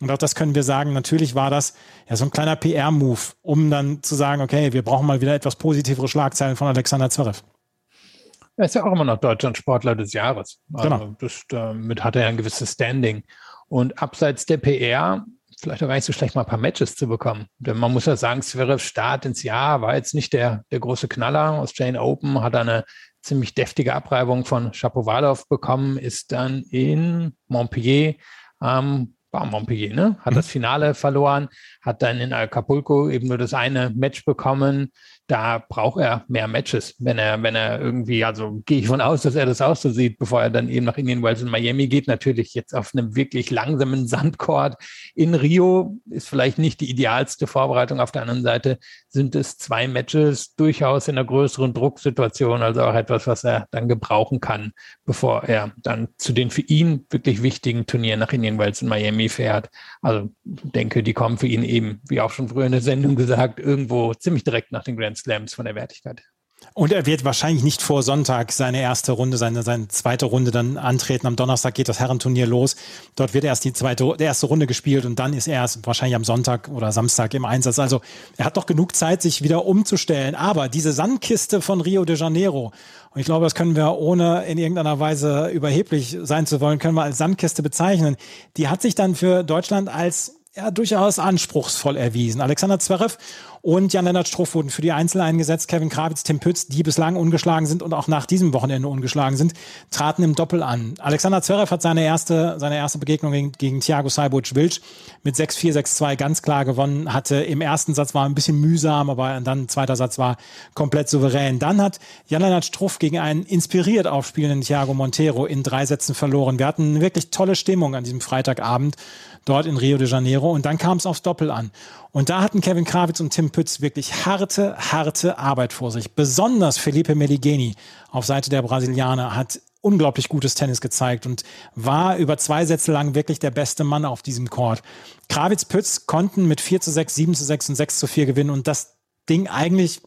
Speaker 3: und auch das können wir sagen, natürlich war das ja so ein kleiner PR-Move, um dann zu sagen, okay, wir brauchen mal wieder etwas positivere Schlagzeilen von Alexander Zverev.
Speaker 4: Er ist ja auch immer noch Deutschland Sportler des Jahres. Also genau. Das, damit hat er ja ein gewisses Standing. Und abseits der PR vielleicht auch gar nicht so schlecht, mal ein paar Matches zu bekommen. Denn man muss ja sagen, Zverev Start ins Jahr war jetzt nicht der, der große Knaller. Aus Jane Open hat er eine ziemlich deftige Abreibung von Shapovalov bekommen, ist dann in Montpellier ähm, war Montpellier, ne? Hat mhm. das Finale verloren, hat dann in Acapulco eben nur das eine Match bekommen, da braucht er mehr Matches, wenn er, wenn er irgendwie, also gehe ich von aus, dass er das auch so sieht, bevor er dann eben nach Indian Wells in Miami geht. Natürlich jetzt auf einem wirklich langsamen Sandcourt in Rio ist vielleicht nicht die idealste Vorbereitung. Auf der anderen Seite sind es zwei Matches durchaus in einer größeren Drucksituation, also auch etwas, was er dann gebrauchen kann, bevor er dann zu den für ihn wirklich wichtigen Turnieren nach Indian Wells in Miami fährt. Also denke, die kommen für ihn eben, wie auch schon früher in der Sendung gesagt, irgendwo ziemlich direkt nach den Grand Grand Slams von der Wertigkeit.
Speaker 3: Und er wird wahrscheinlich nicht vor Sonntag seine erste Runde, seine, seine zweite Runde dann antreten. Am Donnerstag geht das Herrenturnier los. Dort wird erst die zweite, die erste Runde gespielt und dann ist er erst wahrscheinlich am Sonntag oder Samstag im Einsatz. Also er hat doch genug Zeit, sich wieder umzustellen. Aber diese Sandkiste von Rio de Janeiro, und ich glaube, das können wir ohne in irgendeiner Weise überheblich sein zu wollen, können wir als Sandkiste bezeichnen. Die hat sich dann für Deutschland als ja, durchaus anspruchsvoll erwiesen. Alexander Zverev und Jan-Lennart Struff wurden für die Einzel eingesetzt. Kevin Krawitz, Tim Pütz, die bislang ungeschlagen sind und auch nach diesem Wochenende ungeschlagen sind, traten im Doppel an. Alexander Zverev hat seine erste, seine erste Begegnung gegen, gegen Thiago Seibold-Wilsch mit 6-4, 6-2 ganz klar gewonnen. Hatte im ersten Satz war ein bisschen mühsam, aber dann zweiter Satz war komplett souverän. Dann hat Jan-Lennart Struff gegen einen inspiriert aufspielenden Thiago Montero in drei Sätzen verloren. Wir hatten eine wirklich tolle Stimmung an diesem Freitagabend dort in Rio de Janeiro und dann kam es aufs Doppel an. Und da hatten Kevin Krawitz und Tim Pütz wirklich harte, harte Arbeit vor sich. Besonders Felipe Meligeni auf Seite der Brasilianer hat unglaublich gutes Tennis gezeigt und war über zwei Sätze lang wirklich der beste Mann auf diesem Court. Krawitz Pütz konnten mit 4 zu 6, 7 zu 6 und 6 zu 4 gewinnen und das Ding eigentlich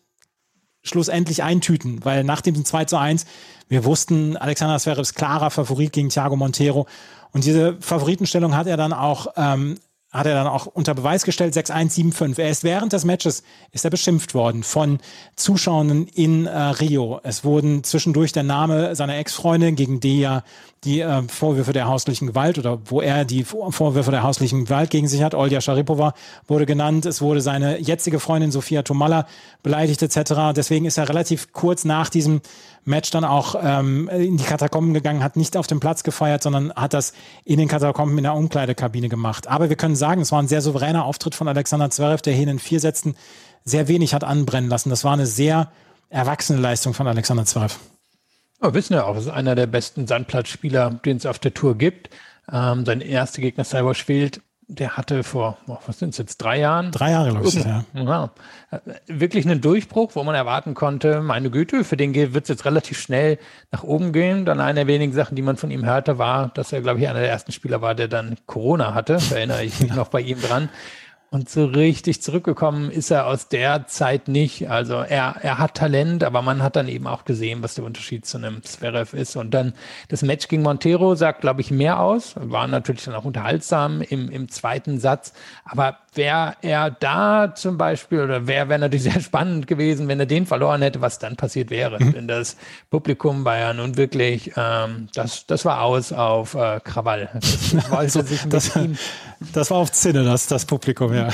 Speaker 3: schlussendlich eintüten, weil nach dem 2 zu 1, wir wussten, Alexander Zverev ist klarer Favorit gegen Thiago Montero und diese Favoritenstellung hat er dann auch ähm, hat er dann auch unter Beweis gestellt, 6-1-7-5. Er ist während des Matches ist er beschimpft worden von Zuschauern in äh, Rio. Es wurden zwischendurch der Name seiner Ex-Freundin, gegen die er die äh, Vorwürfe der hauslichen Gewalt oder wo er die Vorwürfe der hauslichen Gewalt gegen sich hat, Olja Sharipova wurde genannt. Es wurde seine jetzige Freundin Sofia Tomalla beleidigt etc. Deswegen ist er relativ kurz nach diesem Match dann auch ähm, in die Katakomben gegangen, hat nicht auf dem Platz gefeiert, sondern hat das in den Katakomben in der Umkleidekabine gemacht. Aber wir können sagen, es war ein sehr souveräner Auftritt von Alexander Zverev, der hier in den vier Sätzen sehr wenig hat anbrennen lassen. Das war eine sehr erwachsene Leistung von Alexander Zverev.
Speaker 4: Wir wissen ja auch, es ist einer der besten Sandplatzspieler, den es auf der Tour gibt. Ähm, sein erster Gegner, Cyber Schwelt, der hatte vor, was sind es jetzt, drei Jahren?
Speaker 3: Drei Jahre, glaube ich, ja.
Speaker 4: ja. Wirklich einen Durchbruch, wo man erwarten konnte, meine Güte, für den wird es jetzt relativ schnell nach oben gehen. Dann eine der wenigen Sachen, die man von ihm hörte, war, dass er, glaube ich, einer der ersten Spieler war, der dann Corona hatte. Da erinnere ich mich noch bei ihm dran. Und so richtig zurückgekommen ist er aus der Zeit nicht. Also er, er hat Talent, aber man hat dann eben auch gesehen, was der Unterschied zu einem Zverev ist. Und dann das Match gegen Montero sagt, glaube ich, mehr aus. War natürlich dann auch unterhaltsam im, im zweiten Satz. Aber wäre er da zum Beispiel, oder wäre wär natürlich sehr spannend gewesen, wenn er den verloren hätte, was dann passiert wäre. Mhm. Denn das Publikum war ja nun wirklich, ähm, das, das war aus auf äh, Krawall. Das,
Speaker 3: das wollte sich mit das, ihm. Das war auf Zinne, das, das Publikum, ja.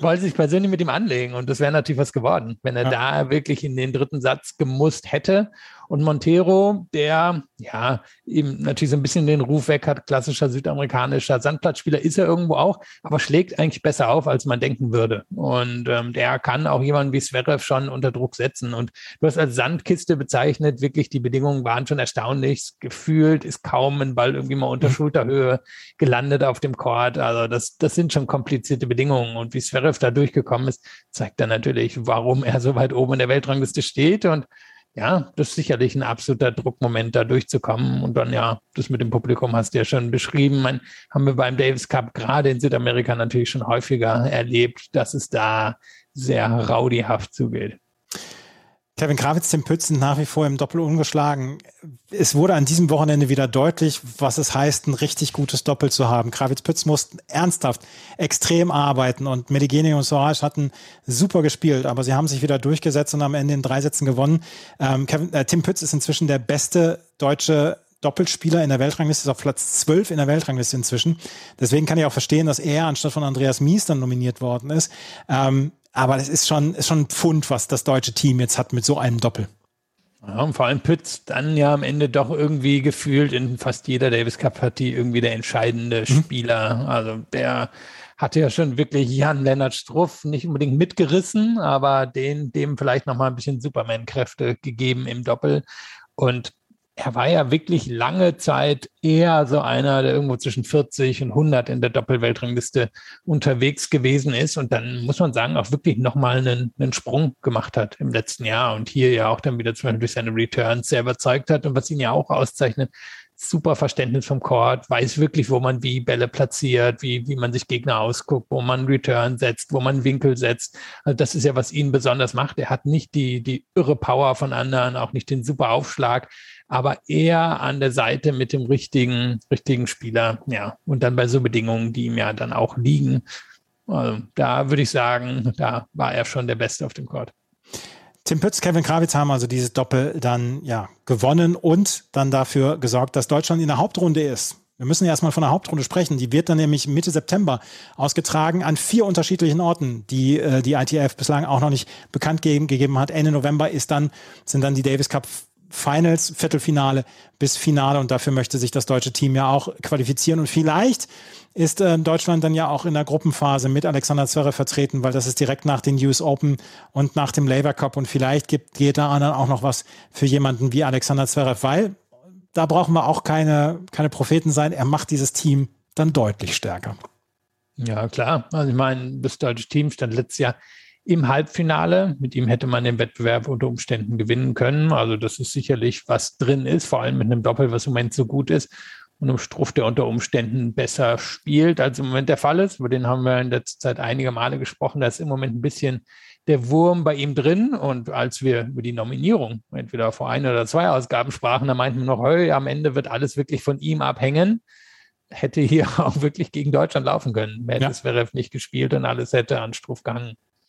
Speaker 4: Wollte sich persönlich mit ihm anlegen und das wäre natürlich was geworden, wenn er ja. da wirklich in den dritten Satz gemusst hätte Und Montero, der ja eben natürlich so ein bisschen den Ruf weg hat, klassischer südamerikanischer Sandplatzspieler ist er irgendwo auch, aber schlägt eigentlich besser auf, als man denken würde. Und ähm, der kann auch jemanden wie Zverev schon unter Druck setzen. Und du hast als Sandkiste bezeichnet, wirklich die Bedingungen waren schon erstaunlich. Gefühlt ist kaum ein Ball irgendwie mal unter mhm. Schulterhöhe gelandet auf dem Court. Also das, das sind schon komplizierte Bedingungen. Und wie Zverev da durchgekommen ist, zeigt dann natürlich, warum er so weit oben in der Weltrangliste steht. Und ja, das ist sicherlich ein absoluter Druckmoment, da durchzukommen. Und dann, ja, das mit dem Publikum hast du ja schon beschrieben. Man, haben wir beim Davis Cup gerade in Südamerika natürlich schon häufiger erlebt, dass es da sehr rowdyhaft zugeht.
Speaker 3: Kevin Krawitz, Tim Pütz sind nach wie vor im Doppel ungeschlagen. Es wurde an diesem Wochenende wieder deutlich, was es heißt, ein richtig gutes Doppel zu haben. Krawitz-Pütz mussten ernsthaft extrem arbeiten und Medigeni und Soares hatten super gespielt, aber sie haben sich wieder durchgesetzt und am Ende in drei Sätzen gewonnen. Ähm, Kevin, äh, Tim Pütz ist inzwischen der beste deutsche Doppelspieler in der Weltrangliste, ist auf Platz 12 in der Weltrangliste inzwischen. Deswegen kann ich auch verstehen, dass er anstatt von Andreas Mies dann nominiert worden ist. Ähm, aber das ist schon, ist schon ein Pfund, was das deutsche Team jetzt hat mit so einem Doppel.
Speaker 4: Ja, und vor allem Pütz dann ja am Ende doch irgendwie gefühlt in fast jeder Davis Cup Partie irgendwie der entscheidende mhm. Spieler. Also der hatte ja schon wirklich Jan Lennart Struff nicht unbedingt mitgerissen, aber den, dem vielleicht nochmal ein bisschen Superman-Kräfte gegeben im Doppel. Und er war ja wirklich lange Zeit eher so einer, der irgendwo zwischen 40 und 100 in der Doppelweltrangliste unterwegs gewesen ist und dann muss man sagen, auch wirklich nochmal einen, einen Sprung gemacht hat im letzten Jahr und hier ja auch dann wieder zum Beispiel durch seine Returns sehr überzeugt hat und was ihn ja auch auszeichnet, super Verständnis vom Court, weiß wirklich, wo man wie Bälle platziert, wie, wie man sich Gegner ausguckt, wo man Return setzt, wo man Winkel setzt. Also das ist ja, was ihn besonders macht. Er hat nicht die, die irre Power von anderen, auch nicht den super Aufschlag aber eher an der Seite mit dem richtigen, richtigen Spieler. Ja, und dann bei so Bedingungen, die ihm ja dann auch liegen. Also, da würde ich sagen, da war er schon der Beste auf dem Court.
Speaker 3: Tim Pütz, Kevin Krawitz haben also dieses Doppel dann ja gewonnen und dann dafür gesorgt, dass Deutschland in der Hauptrunde ist. Wir müssen ja erstmal von der Hauptrunde sprechen. Die wird dann nämlich Mitte September ausgetragen an vier unterschiedlichen Orten, die äh, die ITF bislang auch noch nicht bekannt gegeben hat. Ende November ist dann, sind dann die Davis Cup Finals, Viertelfinale bis Finale und dafür möchte sich das deutsche Team ja auch qualifizieren und vielleicht ist äh, Deutschland dann ja auch in der Gruppenphase mit Alexander Zverev vertreten, weil das ist direkt nach den US Open und nach dem Labour Cup und vielleicht gibt, geht da dann auch noch was für jemanden wie Alexander Zverev, weil da brauchen wir auch keine, keine Propheten sein. Er macht dieses Team dann deutlich stärker.
Speaker 4: Ja, klar. Also ich meine, das deutsche Team stand letztes Jahr im Halbfinale. Mit ihm hätte man den Wettbewerb unter Umständen gewinnen können. Also das ist sicherlich, was drin ist, vor allem mit einem Doppel, was im Moment so gut ist. Und einem Struff, der unter Umständen besser spielt, als im Moment der Fall ist. Über den haben wir in letzter Zeit einige Male gesprochen. Da ist im Moment ein bisschen der Wurm bei ihm drin. Und als wir über die Nominierung entweder vor ein oder zwei Ausgaben sprachen, da meinten wir noch, hey, am Ende wird alles wirklich von ihm abhängen. Hätte hier auch wirklich gegen Deutschland laufen können. Hätte ja. Zverev nicht gespielt und alles hätte an Struff gehangen.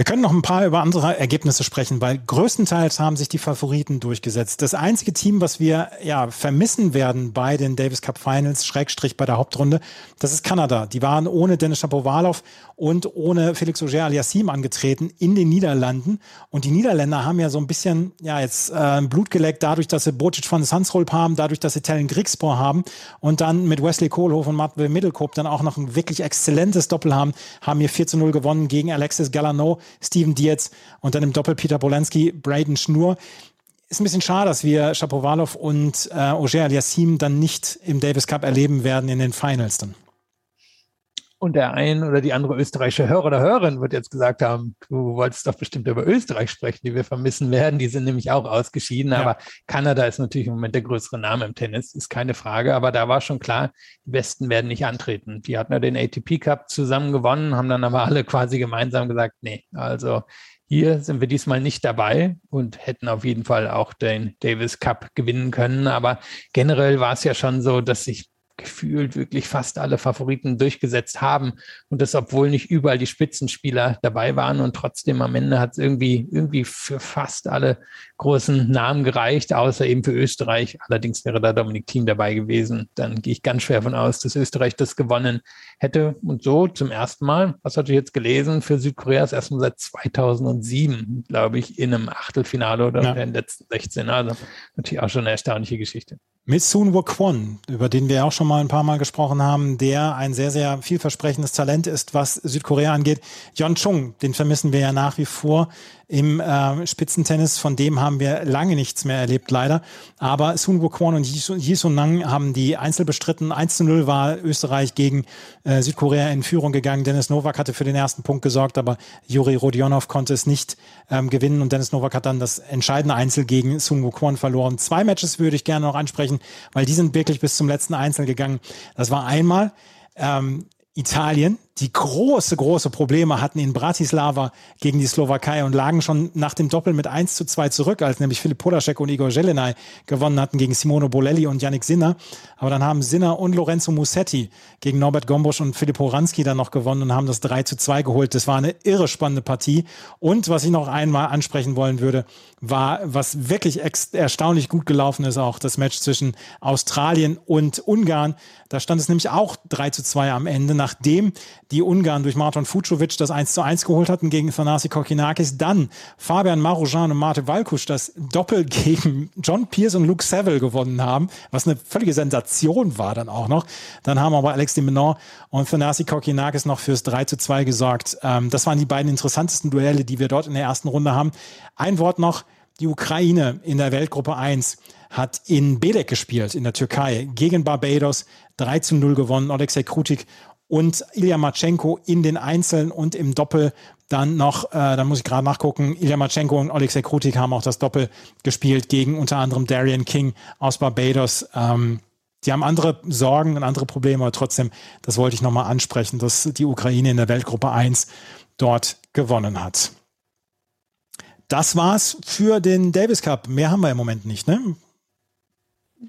Speaker 3: Wir können noch ein paar über andere Ergebnisse sprechen, weil größtenteils haben sich die Favoriten durchgesetzt. Das einzige Team, was wir ja vermissen werden bei den Davis Cup Finals, Schrägstrich bei der Hauptrunde, das ist Kanada. Die waren ohne Dennis Shapovalov und ohne Felix Auger aliassim angetreten in den Niederlanden. Und die Niederländer haben ja so ein bisschen ja jetzt äh, Blut geleckt dadurch, dass sie Bocic von Sansrolp haben, dadurch, dass sie Tellen Grigspor haben und dann mit Wesley Kohlhoff und Matt Middelkoop dann auch noch ein wirklich exzellentes Doppel haben, haben hier 4 zu 0 gewonnen gegen Alexis Galano Steven Dietz und dann im Doppel Peter Polanski, Braden Schnur. Ist ein bisschen schade, dass wir Shapovalov und äh, Auger Aliassim dann nicht im Davis Cup erleben werden in den Finals dann.
Speaker 4: Und der ein oder die andere österreichische Hörer oder Hörerin wird jetzt gesagt haben, du wolltest doch bestimmt über Österreich sprechen, die wir vermissen werden. Die sind nämlich auch ausgeschieden. Ja. Aber Kanada ist natürlich im Moment der größere Name im Tennis, ist keine Frage. Aber da war schon klar, die Besten werden nicht antreten. Die hatten ja den ATP Cup zusammen gewonnen, haben dann aber alle quasi gemeinsam gesagt, nee, also hier sind wir diesmal nicht dabei und hätten auf jeden Fall auch den Davis Cup gewinnen können. Aber generell war es ja schon so, dass sich gefühlt wirklich fast alle Favoriten durchgesetzt haben. Und das, obwohl nicht überall die Spitzenspieler dabei waren. Und trotzdem am Ende hat es irgendwie, irgendwie für fast alle großen Namen gereicht, außer eben für Österreich. Allerdings wäre da Dominik Thiem dabei gewesen. Dann gehe ich ganz schwer von aus, dass Österreich das gewonnen hätte. Und so zum ersten Mal, was hatte ich jetzt gelesen, für Südkorea ist erstmal seit 2007, glaube ich, in einem Achtelfinale oder ja. in den letzten 16. Also natürlich auch schon eine erstaunliche Geschichte.
Speaker 3: Mit Soon Kwon, über den wir auch schon mal ein paar Mal gesprochen haben, der ein sehr, sehr vielversprechendes Talent ist, was Südkorea angeht. Yon Chung, den vermissen wir ja nach wie vor im äh, Spitzentennis. Von dem haben wir lange nichts mehr erlebt, leider. Aber Sun Wukong und Yi Sun Nang haben die Einzel bestritten. 1 zu 0 war Österreich gegen äh, Südkorea in Führung gegangen. Dennis Novak hatte für den ersten Punkt gesorgt, aber Juri Rodionov konnte es nicht ähm, gewinnen und Dennis Novak hat dann das entscheidende Einzel gegen Sun Wukong verloren. Zwei Matches würde ich gerne noch ansprechen, weil die sind wirklich bis zum letzten Einzel gegangen. Das war einmal ähm, Italien, die große, große Probleme hatten in Bratislava gegen die Slowakei und lagen schon nach dem Doppel mit 1 zu 2 zurück, als nämlich Philipp Podacek und Igor Jelenay gewonnen hatten gegen Simone Bolelli und Yannick Sinner. Aber dann haben Sinner und Lorenzo Musetti gegen Norbert Gombusch und Philipp Horanski dann noch gewonnen und haben das 3 zu 2 geholt. Das war eine irre spannende Partie. Und was ich noch einmal ansprechen wollen würde, war, was wirklich erstaunlich gut gelaufen ist, auch das Match zwischen Australien und Ungarn. Da stand es nämlich auch 3 zu 2 am Ende, nachdem die Ungarn durch Marton Fucovic das 1 zu 1 geholt hatten gegen Thanasi Kokinakis. Dann Fabian Marujan und Mate Valkusch das Doppel gegen John Pierce und Luke Saville gewonnen haben, was eine völlige Sensation war dann auch noch. Dann haben aber Alex de Menor und Thanasi Kokinakis noch fürs 3 zu 2 gesorgt. Ähm, das waren die beiden interessantesten Duelle, die wir dort in der ersten Runde haben. Ein Wort noch, die Ukraine in der Weltgruppe 1 hat in Belek gespielt, in der Türkei, gegen Barbados, 3 zu 0 gewonnen. Alexei Krutik und Ilya Matschenko in den Einzeln und im Doppel dann noch, äh, da muss ich gerade nachgucken, Ilya Matschenko und Alexei Krutik haben auch das Doppel gespielt gegen unter anderem Darian King aus Barbados. Ähm, die haben andere Sorgen und andere Probleme, aber trotzdem, das wollte ich nochmal ansprechen, dass die Ukraine in der Weltgruppe 1 dort gewonnen hat. Das war's für den Davis Cup. Mehr haben wir im Moment nicht, ne?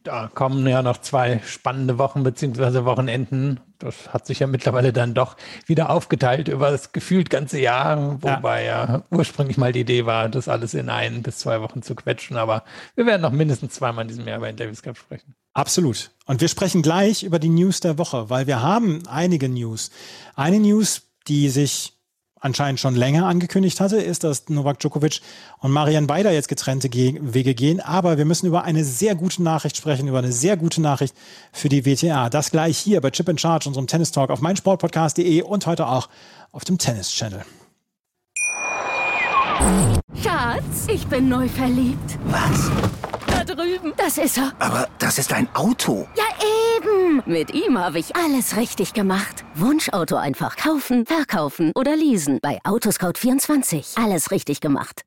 Speaker 4: Da kommen ja noch zwei spannende Wochen beziehungsweise Wochenenden. Das hat sich ja mittlerweile dann doch wieder aufgeteilt über das gefühlt ganze Jahr, wobei ja. ja ursprünglich mal die Idee war, das alles in ein bis zwei Wochen zu quetschen. Aber wir werden noch mindestens zweimal in diesem Jahr über Davis Cup sprechen.
Speaker 3: Absolut. Und wir sprechen gleich über die News der Woche, weil wir haben einige News. Eine News, die sich anscheinend schon länger angekündigt hatte, ist, dass Novak Djokovic und Marian Beider jetzt getrennte Wege gehen. Aber wir müssen über eine sehr gute Nachricht sprechen, über eine sehr gute Nachricht für die WTA. Das gleich hier bei Chip in Charge, unserem Tennis Talk auf meinsportpodcast.de und heute auch auf dem Tennis Channel.
Speaker 5: Schatz, ich bin neu verliebt.
Speaker 6: Was?
Speaker 5: Da drüben. Das ist er.
Speaker 6: Aber das ist ein Auto.
Speaker 5: Ja, eben. Mit ihm habe ich alles richtig gemacht. Wunschauto einfach kaufen, verkaufen oder leasen. Bei Autoscout24. Alles richtig gemacht.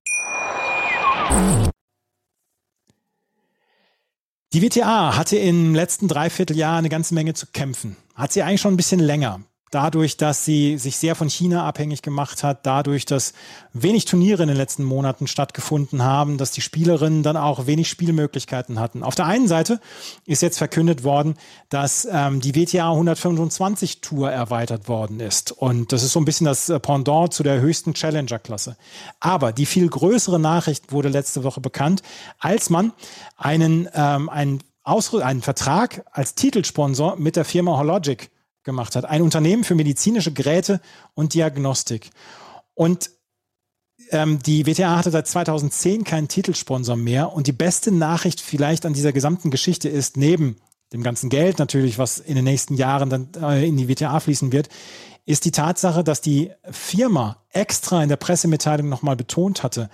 Speaker 3: Die WTA hatte im letzten Dreivierteljahr eine ganze Menge zu kämpfen. Hat sie eigentlich schon ein bisschen länger dadurch, dass sie sich sehr von China abhängig gemacht hat, dadurch, dass wenig Turniere in den letzten Monaten stattgefunden haben, dass die Spielerinnen dann auch wenig Spielmöglichkeiten hatten. Auf der einen Seite ist jetzt verkündet worden, dass ähm, die WTA 125 Tour erweitert worden ist. Und das ist so ein bisschen das äh, Pendant zu der höchsten Challenger-Klasse. Aber die viel größere Nachricht wurde letzte Woche bekannt, als man einen, ähm, einen einen Vertrag als Titelsponsor mit der Firma Hologic gemacht hat. Ein Unternehmen für medizinische Geräte und Diagnostik. Und ähm, die WTA hatte seit 2010 keinen Titelsponsor mehr. Und die beste Nachricht vielleicht an dieser gesamten Geschichte ist, neben dem ganzen Geld natürlich, was in den nächsten Jahren dann äh, in die WTA fließen wird, ist die Tatsache, dass die Firma extra in der Pressemitteilung nochmal betont hatte,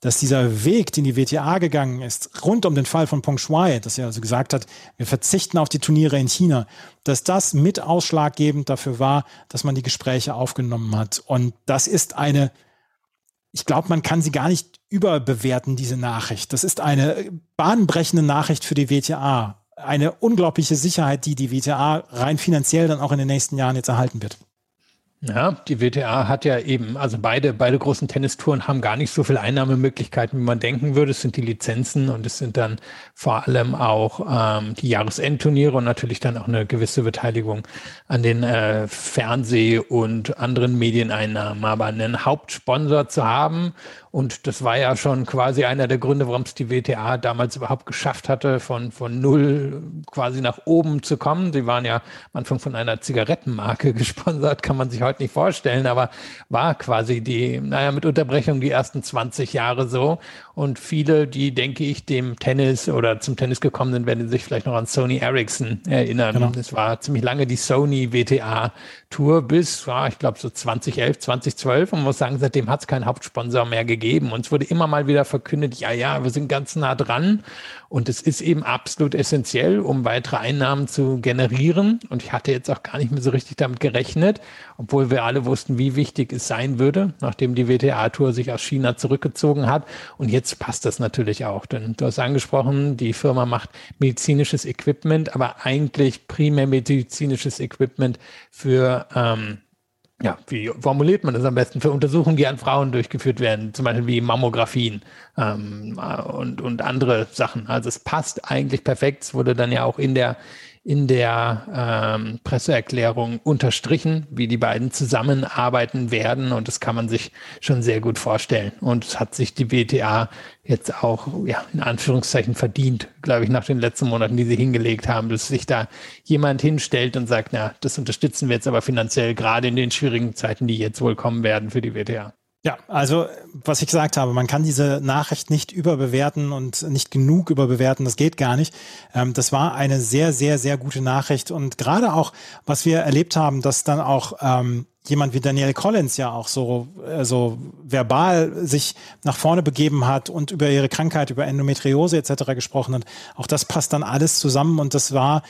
Speaker 3: dass dieser Weg, den die WTA gegangen ist, rund um den Fall von Peng Shuai, dass er also gesagt hat, wir verzichten auf die Turniere in China, dass das mit ausschlaggebend dafür war, dass man die Gespräche aufgenommen hat. Und das ist eine, ich glaube, man kann sie gar nicht überbewerten, diese Nachricht. Das ist eine bahnbrechende Nachricht für die WTA. Eine unglaubliche Sicherheit, die die WTA rein finanziell dann auch in den nächsten Jahren jetzt erhalten wird.
Speaker 4: Ja, die WTA hat ja eben, also beide, beide großen Tennistouren haben gar nicht so viele Einnahmemöglichkeiten, wie man denken würde. Es sind die Lizenzen und es sind dann vor allem auch ähm, die Jahresendturniere und natürlich dann auch eine gewisse Beteiligung an den äh, Fernseh- und anderen Medieneinnahmen. Aber einen Hauptsponsor zu haben und das war ja schon quasi einer der Gründe, warum es die WTA damals überhaupt geschafft hatte, von, von null quasi nach oben zu kommen. Sie waren ja am Anfang von einer Zigarettenmarke gesponsert, kann man sich heute nicht vorstellen, aber war quasi die, naja, mit Unterbrechung die ersten 20 Jahre so. Und viele, die, denke ich, dem Tennis oder zum Tennis gekommen sind, werden sich vielleicht noch an Sony Ericsson erinnern. Genau. Das war ziemlich lange die Sony WTA Tour bis, ja, ich glaube, so 2011, 2012. Und man muss sagen, seitdem hat es keinen Hauptsponsor mehr gegeben. Und es wurde immer mal wieder verkündet, ja, ja, wir sind ganz nah dran. Und es ist eben absolut essentiell, um weitere Einnahmen zu generieren. Und ich hatte jetzt auch gar nicht mehr so richtig damit gerechnet, obwohl wir alle wussten, wie wichtig es sein würde, nachdem die WTA-Tour sich aus China zurückgezogen hat. Und jetzt passt das natürlich auch, denn du hast angesprochen, die Firma macht medizinisches Equipment, aber eigentlich primär medizinisches Equipment für ähm, ja, wie formuliert man das am besten für Untersuchungen, die an Frauen durchgeführt werden, zum Beispiel wie Mammografien ähm, und, und andere Sachen. Also es passt eigentlich perfekt. Es wurde dann ja auch in der in der ähm, Presseerklärung unterstrichen, wie die beiden zusammenarbeiten werden. Und das kann man sich schon sehr gut vorstellen. Und es hat sich die WTA jetzt auch, ja, in Anführungszeichen verdient, glaube ich, nach den letzten Monaten, die sie hingelegt haben, dass sich da jemand hinstellt und sagt, na, das unterstützen wir jetzt aber finanziell, gerade in den schwierigen Zeiten, die jetzt wohl kommen werden für die WTA.
Speaker 3: Ja, also was ich gesagt habe, man kann diese Nachricht nicht überbewerten und nicht genug überbewerten, das geht gar nicht. Ähm, das war eine sehr, sehr, sehr gute Nachricht und gerade auch, was wir erlebt haben, dass dann auch ähm, jemand wie Daniel Collins ja auch so, äh, so verbal sich nach vorne begeben hat und über ihre Krankheit, über Endometriose etc. gesprochen hat. Auch das passt dann alles zusammen und das war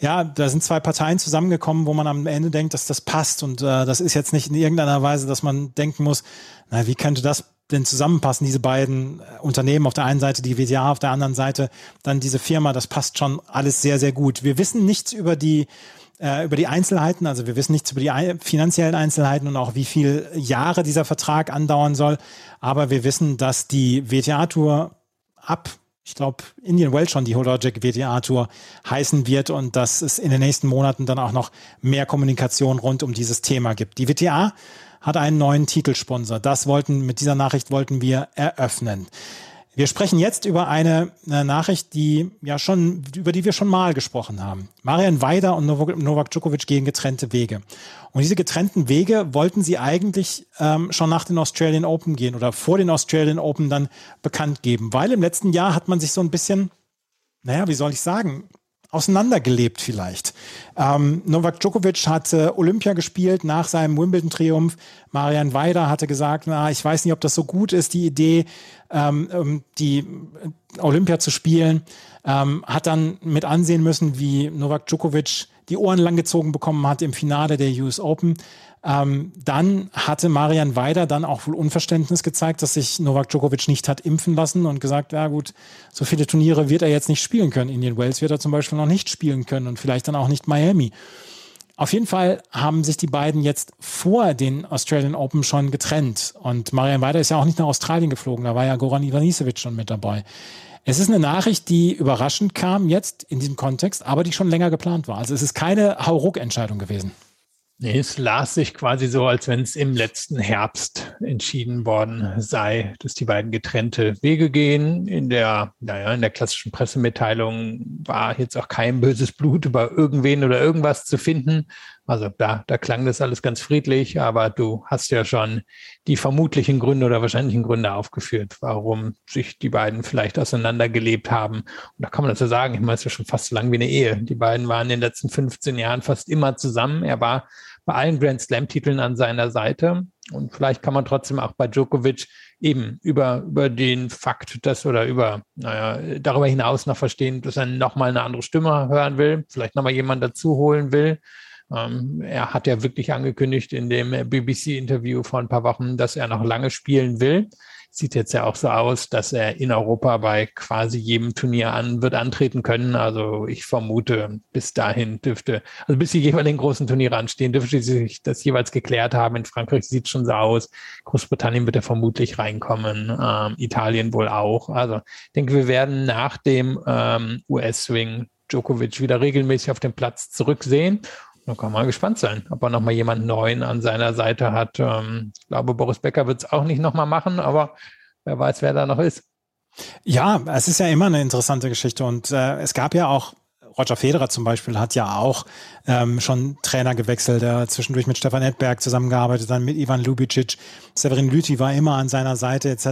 Speaker 3: ja, da sind zwei Parteien zusammengekommen, wo man am Ende denkt, dass das passt. Und äh, das ist jetzt nicht in irgendeiner Weise, dass man denken muss, na, wie könnte das denn zusammenpassen, diese beiden äh, Unternehmen, auf der einen Seite die WTA, auf der anderen Seite dann diese Firma, das passt schon alles sehr, sehr gut. Wir wissen nichts über die äh, über die Einzelheiten, also wir wissen nichts über die finanziellen Einzelheiten und auch wie viele Jahre dieser Vertrag andauern soll, aber wir wissen, dass die WTA-Tour ab ich glaube, Indian Wells schon die Hologic WTA Tour heißen wird und dass es in den nächsten Monaten dann auch noch mehr Kommunikation rund um dieses Thema gibt. Die WTA hat einen neuen Titelsponsor. Das wollten, mit dieser Nachricht wollten wir eröffnen. Wir sprechen jetzt über eine, eine, Nachricht, die ja schon, über die wir schon mal gesprochen haben. Marian Weider und Novak Djokovic gehen getrennte Wege. Und diese getrennten Wege wollten sie eigentlich ähm, schon nach den Australian Open gehen oder vor den Australian Open dann bekannt geben, weil im letzten Jahr hat man sich so ein bisschen, naja, wie soll ich sagen, auseinandergelebt vielleicht. Ähm, Novak Djokovic hat äh, Olympia gespielt nach seinem Wimbledon-Triumph. Marian Weider hatte gesagt, na, ich weiß nicht, ob das so gut ist, die Idee, ähm, die Olympia zu spielen. Ähm, hat dann mit ansehen müssen, wie Novak Djokovic die Ohren langgezogen bekommen hat im Finale der US Open. Ähm, dann hatte Marian Weider dann auch wohl Unverständnis gezeigt, dass sich Novak Djokovic nicht hat impfen lassen und gesagt, ja gut, so viele Turniere wird er jetzt nicht spielen können. Indian Wells wird er zum Beispiel noch nicht spielen können und vielleicht dann auch nicht Miami. Auf jeden Fall haben sich die beiden jetzt vor den Australian Open schon getrennt. Und Marian Weider ist ja auch nicht nach Australien geflogen, da war ja Goran Ivanisevic schon mit dabei. Es ist eine Nachricht, die überraschend kam jetzt in diesem Kontext, aber die schon länger geplant war. Also es ist keine Hauruck-Entscheidung gewesen.
Speaker 4: Nee, es las sich quasi so, als wenn es im letzten Herbst entschieden worden sei, dass die beiden getrennte Wege gehen. In der, naja, in der klassischen Pressemitteilung war jetzt auch kein böses Blut über irgendwen oder irgendwas zu finden. Also da, da klang das alles ganz friedlich, aber du hast ja schon die vermutlichen Gründe oder wahrscheinlichen Gründe aufgeführt, warum sich die beiden vielleicht auseinandergelebt haben. Und da kann man ja sagen, ich meine, es ist ja schon fast so lang wie eine Ehe. Die beiden waren in den letzten 15 Jahren fast immer zusammen. Er war bei allen Grand Slam-Titeln an seiner Seite. Und vielleicht kann man trotzdem auch bei Djokovic eben über, über den Fakt, dass oder über, naja, darüber hinaus noch verstehen, dass er nochmal eine andere Stimme hören will, vielleicht nochmal jemanden dazu holen will ähm, er hat ja wirklich angekündigt in dem BBC-Interview vor ein paar Wochen, dass er noch lange spielen will. sieht jetzt ja auch so aus, dass er in Europa bei quasi jedem Turnier an wird antreten können. Also ich vermute, bis dahin dürfte, also bis die jeweiligen großen Turniere anstehen, dürfte sich das jeweils geklärt haben. In Frankreich sieht es schon so aus. Großbritannien wird er vermutlich reinkommen, ähm, Italien wohl auch. Also ich denke, wir werden nach dem ähm, US-Swing Djokovic wieder regelmäßig auf dem Platz zurücksehen. Da kann man gespannt sein, ob er nochmal jemanden neuen an seiner Seite hat. Ähm, ich glaube, Boris Becker wird es auch nicht nochmal machen, aber wer weiß, wer da noch ist.
Speaker 3: Ja, es ist ja immer eine interessante Geschichte und äh, es gab ja auch Roger Federer zum Beispiel hat ja auch ähm, schon Trainer gewechselt, der zwischendurch mit Stefan Edberg zusammengearbeitet, dann mit Ivan Lubicic, Severin Lüthi war immer an seiner Seite etc.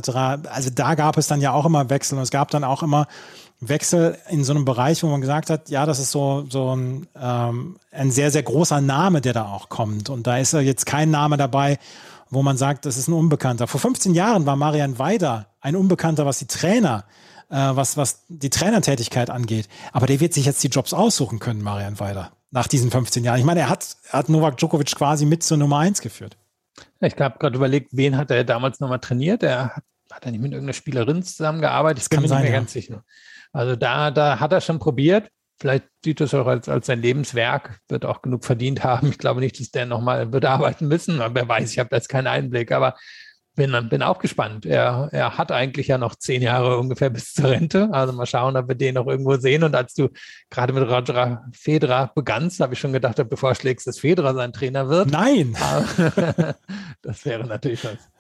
Speaker 3: Also da gab es dann ja auch immer Wechsel und es gab dann auch immer Wechsel in so einem Bereich, wo man gesagt hat, ja, das ist so, so ein, ähm, ein sehr, sehr großer Name, der da auch kommt. Und da ist jetzt kein Name dabei, wo man sagt, das ist ein Unbekannter. Vor 15 Jahren war Marian Weider ein Unbekannter, was die Trainer, äh, was, was die Trainertätigkeit angeht. Aber der wird sich jetzt die Jobs aussuchen können, Marian Weider, nach diesen 15 Jahren. Ich meine, er hat, er hat Novak Djokovic quasi mit zur Nummer 1 geführt.
Speaker 4: Ich habe gerade überlegt, wen hat er damals nochmal trainiert? Er hat, hat er nicht mit irgendeiner Spielerin zusammengearbeitet? Ich bin mir nicht mehr ja. ganz sicher. Also da, da hat er schon probiert. Vielleicht sieht es auch als, als sein Lebenswerk, wird auch genug verdient haben. Ich glaube nicht, dass der nochmal wird arbeiten müssen. Aber wer weiß, ich habe da jetzt keinen Einblick. Aber bin, bin auch gespannt. Er, er hat eigentlich ja noch zehn Jahre ungefähr bis zur Rente. Also mal schauen, ob wir den noch irgendwo sehen. Und als du gerade mit Roger Federer begannst, habe ich schon gedacht, ob du vorschlägst, dass Federer sein Trainer wird.
Speaker 3: Nein!
Speaker 4: das wäre natürlich was.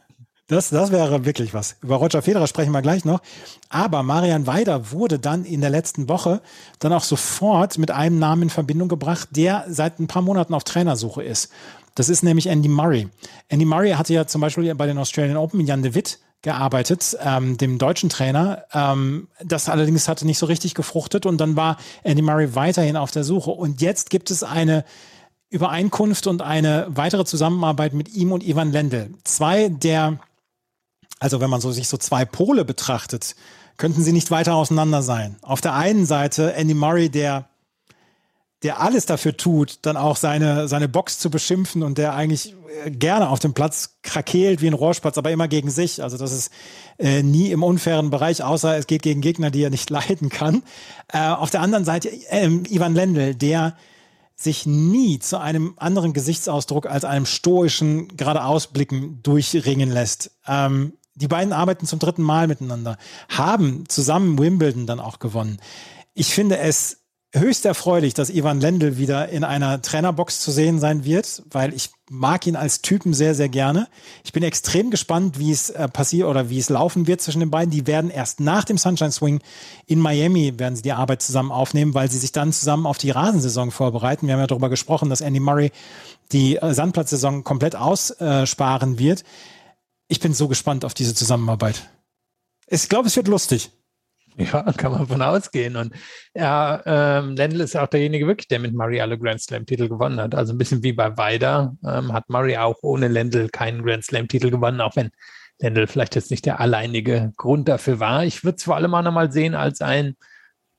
Speaker 3: Das, das wäre wirklich was. Über Roger Federer sprechen wir gleich noch. Aber Marian Weider wurde dann in der letzten Woche dann auch sofort mit einem Namen in Verbindung gebracht, der seit ein paar Monaten auf Trainersuche ist. Das ist nämlich Andy Murray. Andy Murray hatte ja zum Beispiel bei den Australian Open mit Jan de Witt gearbeitet, ähm, dem deutschen Trainer. Ähm, das allerdings hatte nicht so richtig gefruchtet und dann war Andy Murray weiterhin auf der Suche. Und jetzt gibt es eine Übereinkunft und eine weitere Zusammenarbeit mit ihm und Ivan Lendl. Zwei der also wenn man so sich so zwei Pole betrachtet, könnten sie nicht weiter auseinander sein. Auf der einen Seite Andy Murray, der der alles dafür tut, dann auch seine, seine Box zu beschimpfen und der eigentlich äh, gerne auf dem Platz krakeelt wie ein Rohrspatz, aber immer gegen sich. Also das ist äh, nie im unfairen Bereich, außer es geht gegen Gegner, die er nicht leiden kann. Äh, auf der anderen Seite äh, Ivan Lendl, der sich nie zu einem anderen Gesichtsausdruck als einem stoischen geradeausblicken durchringen lässt. Ähm, die beiden arbeiten zum dritten Mal miteinander, haben zusammen Wimbledon dann auch gewonnen. Ich finde es höchst erfreulich, dass Ivan Lendl wieder in einer Trainerbox zu sehen sein wird, weil ich mag ihn als Typen sehr, sehr gerne. Ich bin extrem gespannt, wie es äh, passiert oder wie es laufen wird zwischen den beiden. Die werden erst nach dem Sunshine Swing in Miami werden sie die Arbeit zusammen aufnehmen, weil sie sich dann zusammen auf die Rasensaison vorbereiten. Wir haben ja darüber gesprochen, dass Andy Murray die äh, Sandplatzsaison komplett aussparen wird ich bin so gespannt auf diese Zusammenarbeit. Ich glaube, es wird lustig.
Speaker 4: Ja, kann man von ausgehen. Und ja, ähm, Lendl ist auch derjenige wirklich, der mit Murray alle Grand Slam-Titel gewonnen hat. Also ein bisschen wie bei Weider ähm, hat Murray auch ohne Lendl keinen Grand Slam-Titel gewonnen, auch wenn Lendl vielleicht jetzt nicht der alleinige Grund dafür war. Ich würde es vor allem auch nochmal sehen als ein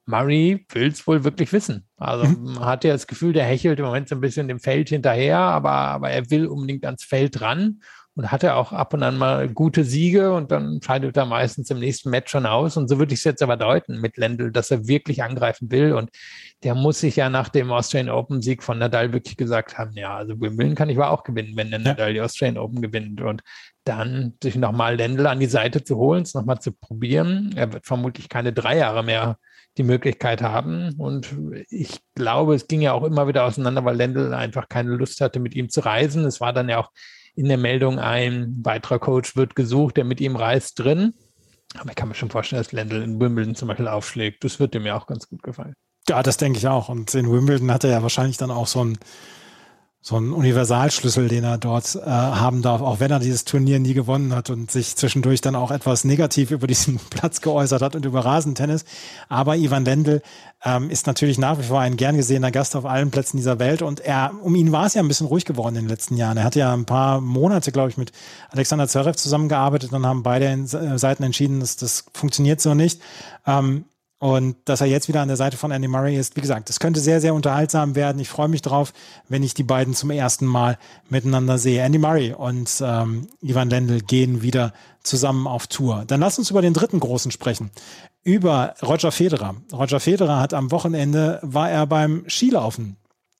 Speaker 4: Murray will es wohl wirklich wissen. Also mhm. man hat ja das Gefühl, der hechelt im Moment so ein bisschen dem Feld hinterher, aber, aber er will unbedingt ans Feld ran und hatte auch ab und an mal gute Siege und dann scheidet er meistens im nächsten Match schon aus. Und so würde ich es jetzt aber deuten mit Lendl, dass er wirklich angreifen will. Und der muss sich ja nach dem Australian Open Sieg von Nadal wirklich gesagt haben, ja, also Wimbledon kann ich aber auch gewinnen, wenn der ja. Nadal die Australian Open gewinnt. Und dann sich nochmal Lendl an die Seite zu holen, es nochmal zu probieren. Er wird vermutlich keine drei Jahre mehr die Möglichkeit haben. Und ich glaube, es ging ja auch immer wieder auseinander, weil Lendl einfach keine Lust hatte, mit ihm zu reisen. Es war dann ja auch in der Meldung ein weiterer Coach wird gesucht, der mit ihm reist drin. Aber ich kann mir schon vorstellen, dass Lendl in Wimbledon zum Beispiel aufschlägt. Das wird dem ja auch ganz gut gefallen.
Speaker 3: Ja, das denke ich auch. Und in Wimbledon hat er ja wahrscheinlich dann auch so ein so ein Universalschlüssel, den er dort äh, haben darf, auch wenn er dieses Turnier nie gewonnen hat und sich zwischendurch dann auch etwas negativ über diesen Platz geäußert hat und über Rasentennis. Aber Ivan Lendl ähm, ist natürlich nach wie vor ein gern gesehener Gast auf allen Plätzen dieser Welt und er, um ihn war es ja ein bisschen ruhig geworden in den letzten Jahren. Er hat ja ein paar Monate, glaube ich, mit Alexander Zverev zusammengearbeitet und haben beide äh, Seiten entschieden, dass das funktioniert so nicht. Ähm, Und dass er jetzt wieder an der Seite von Andy Murray ist, wie gesagt, es könnte sehr, sehr unterhaltsam werden. Ich freue mich drauf, wenn ich die beiden zum ersten Mal miteinander sehe. Andy Murray und ähm, Ivan Lendl gehen wieder zusammen auf Tour. Dann lass uns über den dritten großen sprechen. Über Roger Federer. Roger Federer hat am Wochenende, war er beim Skilaufen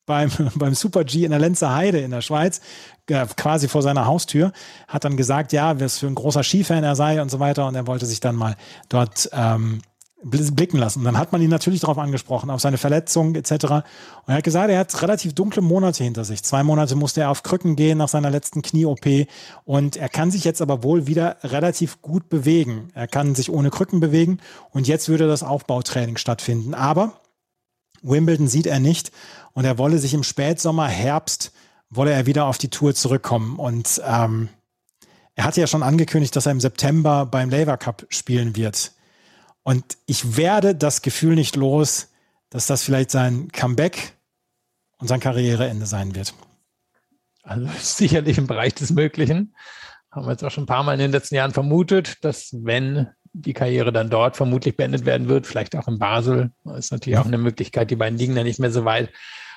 Speaker 3: beim, beim Super G in der Lenzer Heide in der Schweiz, äh, quasi vor seiner Haustür, hat dann gesagt, ja, was für ein großer Skifan er sei und so weiter. Und er wollte sich dann mal dort ähm, blicken lassen. Und dann hat man ihn natürlich darauf angesprochen, auf seine Verletzung etc. Und er hat gesagt, er hat relativ dunkle Monate hinter sich. Zwei Monate musste er auf Krücken gehen nach seiner letzten Knie-OP und er kann sich jetzt aber wohl wieder relativ gut bewegen. Er kann sich ohne Krücken bewegen und jetzt würde das Aufbautraining stattfinden. Aber Wimbledon sieht er nicht und er wolle sich im Spätsommer, Herbst, wolle er wieder auf die Tour zurückkommen. Und ähm, er hatte ja schon angekündigt, dass er im September beim Laver Cup spielen wird. Und ich werde das Gefühl nicht los, dass das vielleicht sein Comeback und sein Karriereende sein wird.
Speaker 4: Also sicherlich im Bereich des Möglichen. Haben wir jetzt auch schon ein paar Mal in den letzten Jahren vermutet, dass wenn die Karriere dann dort vermutlich beendet werden wird, vielleicht auch in Basel, ist natürlich auch eine Möglichkeit, die beiden liegen ja nicht mehr so weit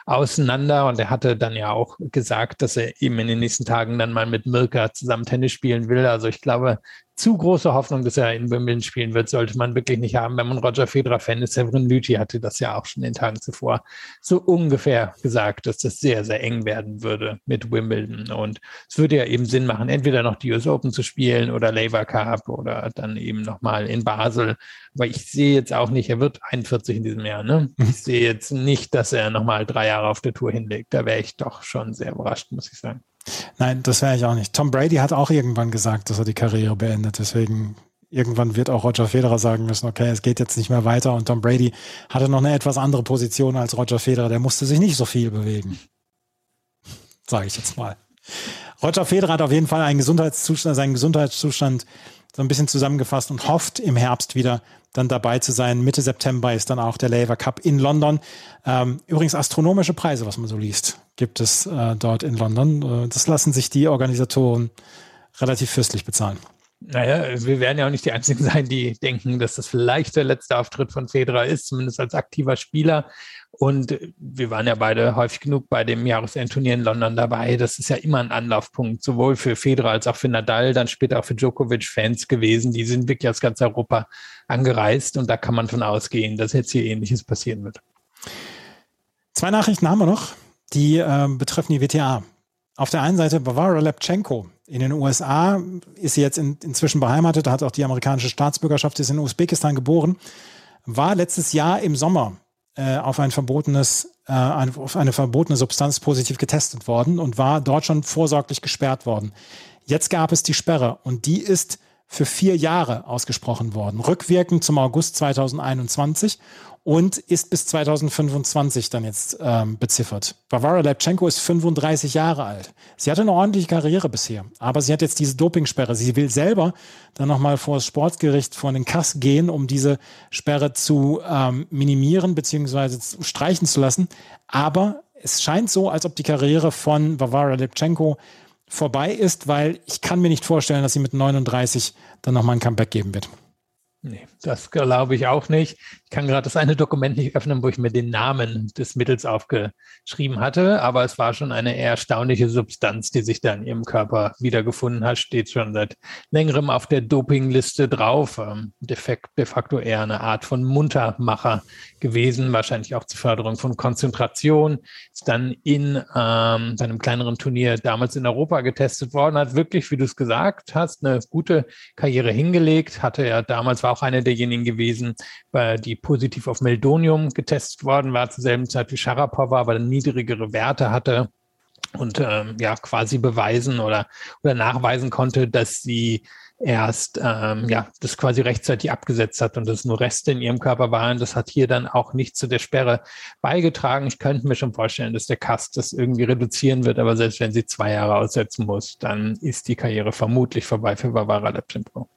Speaker 4: auseinander und er hatte dann ja auch gesagt, dass er eben in den nächsten Tagen dann mal mit Mirka zusammen Tennis spielen will. Also ich glaube, zu große Hoffnung, dass er in Wimbledon spielen wird, sollte man wirklich nicht haben, wenn man Roger Federer-Fan ist. Severin Lüthi hatte das ja auch schon in den Tagen zuvor so ungefähr gesagt, dass das sehr, sehr eng werden würde mit Wimbledon. Und es würde ja eben Sinn machen, entweder noch die US Open zu spielen oder Labour Cup oder dann eben nochmal in Basel. Aber ich sehe jetzt auch nicht, er wird 41 in diesem Jahr. Ne? Ich sehe jetzt nicht, dass er nochmal drei Jahre auf der Tour hinlegt. Da wäre ich doch schon sehr überrascht, muss ich sagen.
Speaker 3: Nein, das wäre ich auch nicht. Tom Brady hat auch irgendwann gesagt, dass er die Karriere beendet. Deswegen irgendwann wird auch Roger Federer sagen müssen, okay, es geht jetzt nicht mehr weiter. Und Tom Brady hatte noch eine etwas andere Position als Roger Federer. Der musste sich nicht so viel bewegen. Sage ich jetzt mal. Roger Federer hat auf jeden Fall einen Gesundheitszustand, seinen Gesundheitszustand so ein bisschen zusammengefasst und hofft im Herbst wieder dann dabei zu sein. Mitte September ist dann auch der Laver Cup in London. Ähm, übrigens astronomische Preise, was man so liest, gibt es äh, dort in London. Äh, das lassen sich die Organisatoren relativ fürstlich bezahlen.
Speaker 4: Naja, wir werden ja auch nicht die Einzigen sein, die denken, dass das vielleicht der letzte Auftritt von Federer ist, zumindest als aktiver Spieler. Und wir waren ja beide häufig genug bei dem Jahresendturnier in London dabei. Das ist ja immer ein Anlaufpunkt, sowohl für Federer als auch für Nadal, dann später auch für Djokovic-Fans gewesen. Die sind wirklich aus ganz Europa angereist und da kann man von ausgehen, dass jetzt hier Ähnliches passieren wird.
Speaker 3: Zwei Nachrichten haben wir noch, die äh, betreffen die WTA. Auf der einen Seite Bavara Lepchenko. In den USA ist sie jetzt in, inzwischen beheimatet, hat auch die amerikanische Staatsbürgerschaft, ist in Usbekistan geboren, war letztes Jahr im Sommer äh, auf ein verbotenes, äh, auf eine verbotene Substanz positiv getestet worden und war dort schon vorsorglich gesperrt worden. Jetzt gab es die Sperre und die ist für vier Jahre ausgesprochen worden, rückwirkend zum August 2021 und ist bis 2025 dann jetzt ähm, beziffert. Barbara Lepchenko ist 35 Jahre alt. Sie hatte eine ordentliche Karriere bisher, aber sie hat jetzt diese Dopingsperre. Sie will selber dann nochmal vor das Sportgericht, vor den Kass gehen, um diese Sperre zu ähm, minimieren bzw. streichen zu lassen. Aber es scheint so, als ob die Karriere von Barbara Lepchenko vorbei ist, weil ich kann mir nicht vorstellen, dass sie mit 39 dann nochmal ein Comeback geben wird.
Speaker 4: Nee, das glaube ich auch nicht. Ich kann gerade das eine Dokument nicht öffnen, wo ich mir den Namen des Mittels aufgeschrieben hatte, aber es war schon eine erstaunliche Substanz, die sich da in ihrem Körper wiedergefunden hat, steht schon seit längerem auf der Dopingliste drauf. Ähm, de facto eher eine Art von Muntermacher gewesen, wahrscheinlich auch zur Förderung von Konzentration. Ist dann in ähm, einem kleineren Turnier damals in Europa getestet worden, hat wirklich, wie du es gesagt hast, eine gute Karriere hingelegt, hatte ja damals war auch einer derjenigen gewesen, die positiv auf Meldonium getestet worden war, zur selben Zeit wie Sharapova, aber niedrigere Werte hatte und ähm, ja quasi beweisen oder, oder nachweisen konnte, dass sie erst ähm, ja das quasi rechtzeitig abgesetzt hat und das nur Reste in ihrem Körper waren. Das hat hier dann auch nicht zu der Sperre beigetragen. Ich könnte mir schon vorstellen, dass der Cast das irgendwie reduzieren wird, aber selbst wenn sie zwei Jahre aussetzen muss, dann ist die Karriere vermutlich vorbei für Barbara Lepchenko.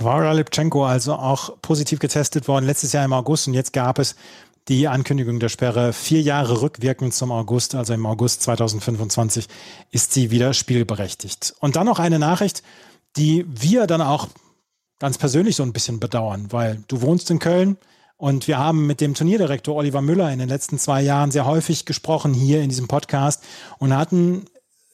Speaker 3: Barbara Lepchenko also auch positiv getestet worden letztes Jahr im August und jetzt gab es die Ankündigung der Sperre vier Jahre rückwirkend zum August, also im August 2025, ist sie wieder spielberechtigt. Und dann noch eine Nachricht, die wir dann auch ganz persönlich so ein bisschen bedauern, weil du wohnst in Köln Und wir haben mit dem Turnierdirektor Oliver Müller in den letzten zwei Jahren sehr häufig gesprochen hier in diesem Podcast und hatten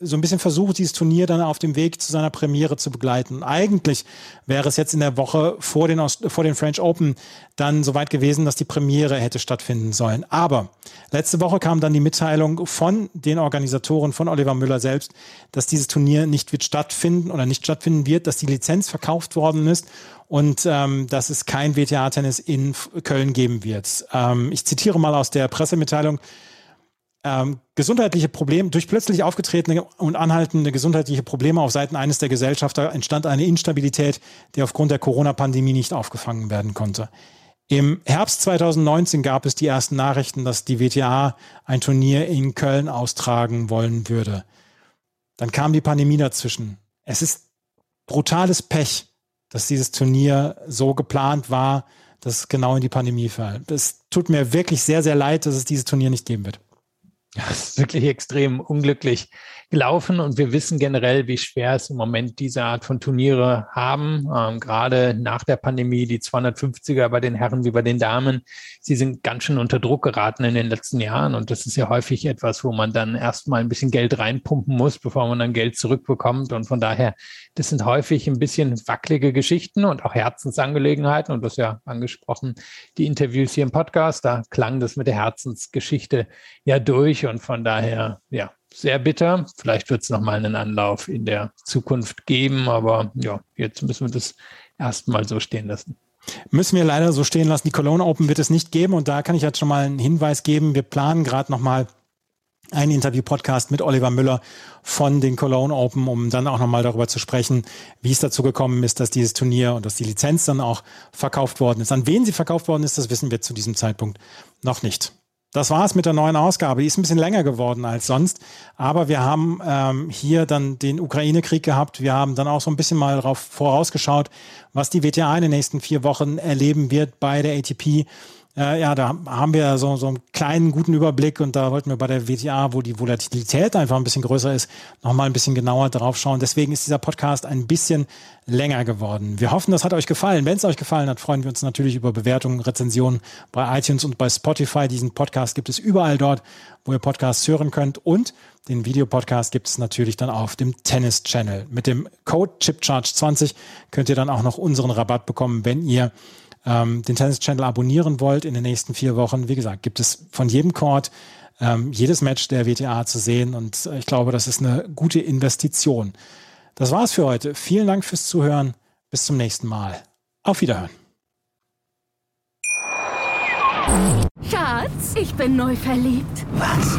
Speaker 3: so ein bisschen versucht, dieses Turnier dann auf dem Weg zu seiner Premiere zu begleiten. Eigentlich wäre es jetzt in der Woche vor den, vor den French Open dann soweit gewesen, dass die Premiere hätte stattfinden sollen. Aber letzte Woche kam dann die Mitteilung von den Organisatoren, von Oliver Müller selbst, dass dieses Turnier nicht wird stattfinden oder nicht stattfinden wird, dass die Lizenz verkauft worden ist und ähm, dass es kein WTA-Tennis in Köln geben wird. Ähm, ich zitiere mal aus der Pressemitteilung ähm, gesundheitliche Probleme, durch plötzlich aufgetretene und anhaltende gesundheitliche Probleme auf Seiten eines der Gesellschafter entstand eine Instabilität, die aufgrund der Corona-Pandemie nicht aufgefangen werden konnte. Im Herbst 2019 gab es die ersten Nachrichten, dass die WTA ein Turnier in Köln austragen wollen würde. Dann kam die Pandemie dazwischen. Es ist brutales Pech, dass dieses Turnier so geplant war, dass es genau in die Pandemie fällt. Es tut mir wirklich sehr, sehr leid, dass es dieses Turnier nicht geben wird.
Speaker 4: Ja, es ist wirklich extrem unglücklich gelaufen und wir wissen generell, wie schwer es im Moment diese Art von Turniere haben. Ähm, gerade nach der Pandemie, die 250er bei den Herren wie bei den Damen, sie sind ganz schön unter Druck geraten in den letzten Jahren und das ist ja häufig etwas, wo man dann erstmal ein bisschen Geld reinpumpen muss, bevor man dann Geld zurückbekommt und von daher, das sind häufig ein bisschen wackelige Geschichten und auch Herzensangelegenheiten und das ja angesprochen, die Interviews hier im Podcast, da klang das mit der Herzensgeschichte ja durch und von daher, ja, sehr bitter. Vielleicht wird es nochmal einen Anlauf in der Zukunft geben, aber ja, jetzt müssen wir das erstmal so stehen lassen.
Speaker 3: Müssen wir leider so stehen lassen. Die Cologne Open wird es nicht geben und da kann ich jetzt schon mal einen Hinweis geben. Wir planen gerade nochmal einen Interview-Podcast mit Oliver Müller von den Cologne Open, um dann auch nochmal darüber zu sprechen, wie es dazu gekommen ist, dass dieses Turnier und dass die Lizenz dann auch verkauft worden ist. An wen sie verkauft worden ist, das wissen wir zu diesem Zeitpunkt noch nicht. Das war es mit der neuen Ausgabe. Die ist ein bisschen länger geworden als sonst. Aber wir haben ähm, hier dann den Ukraine-Krieg gehabt. Wir haben dann auch so ein bisschen mal darauf vorausgeschaut, was die WTA in den nächsten vier Wochen erleben wird bei der ATP. Äh, ja, da haben wir so, so einen kleinen guten Überblick und da wollten wir bei der WTA, wo die Volatilität einfach ein bisschen größer ist, nochmal ein bisschen genauer drauf schauen. Deswegen ist dieser Podcast ein bisschen länger geworden. Wir hoffen, das hat euch gefallen. Wenn es euch gefallen hat, freuen wir uns natürlich über Bewertungen, Rezensionen bei iTunes und bei Spotify. Diesen Podcast gibt es überall dort, wo ihr Podcasts hören könnt und den Videopodcast gibt es natürlich dann auf dem Tennis Channel. Mit dem Code ChipCharge20 könnt ihr dann auch noch unseren Rabatt bekommen, wenn ihr ähm, den Tennis Channel abonnieren wollt in den nächsten vier Wochen, wie gesagt, gibt es von jedem Court ähm, jedes Match der WTA zu sehen und äh, ich glaube, das ist eine gute Investition. Das war's für heute. Vielen Dank fürs Zuhören. Bis zum nächsten Mal. Auf Wiederhören.
Speaker 5: Schatz, ich bin neu verliebt.
Speaker 6: Was?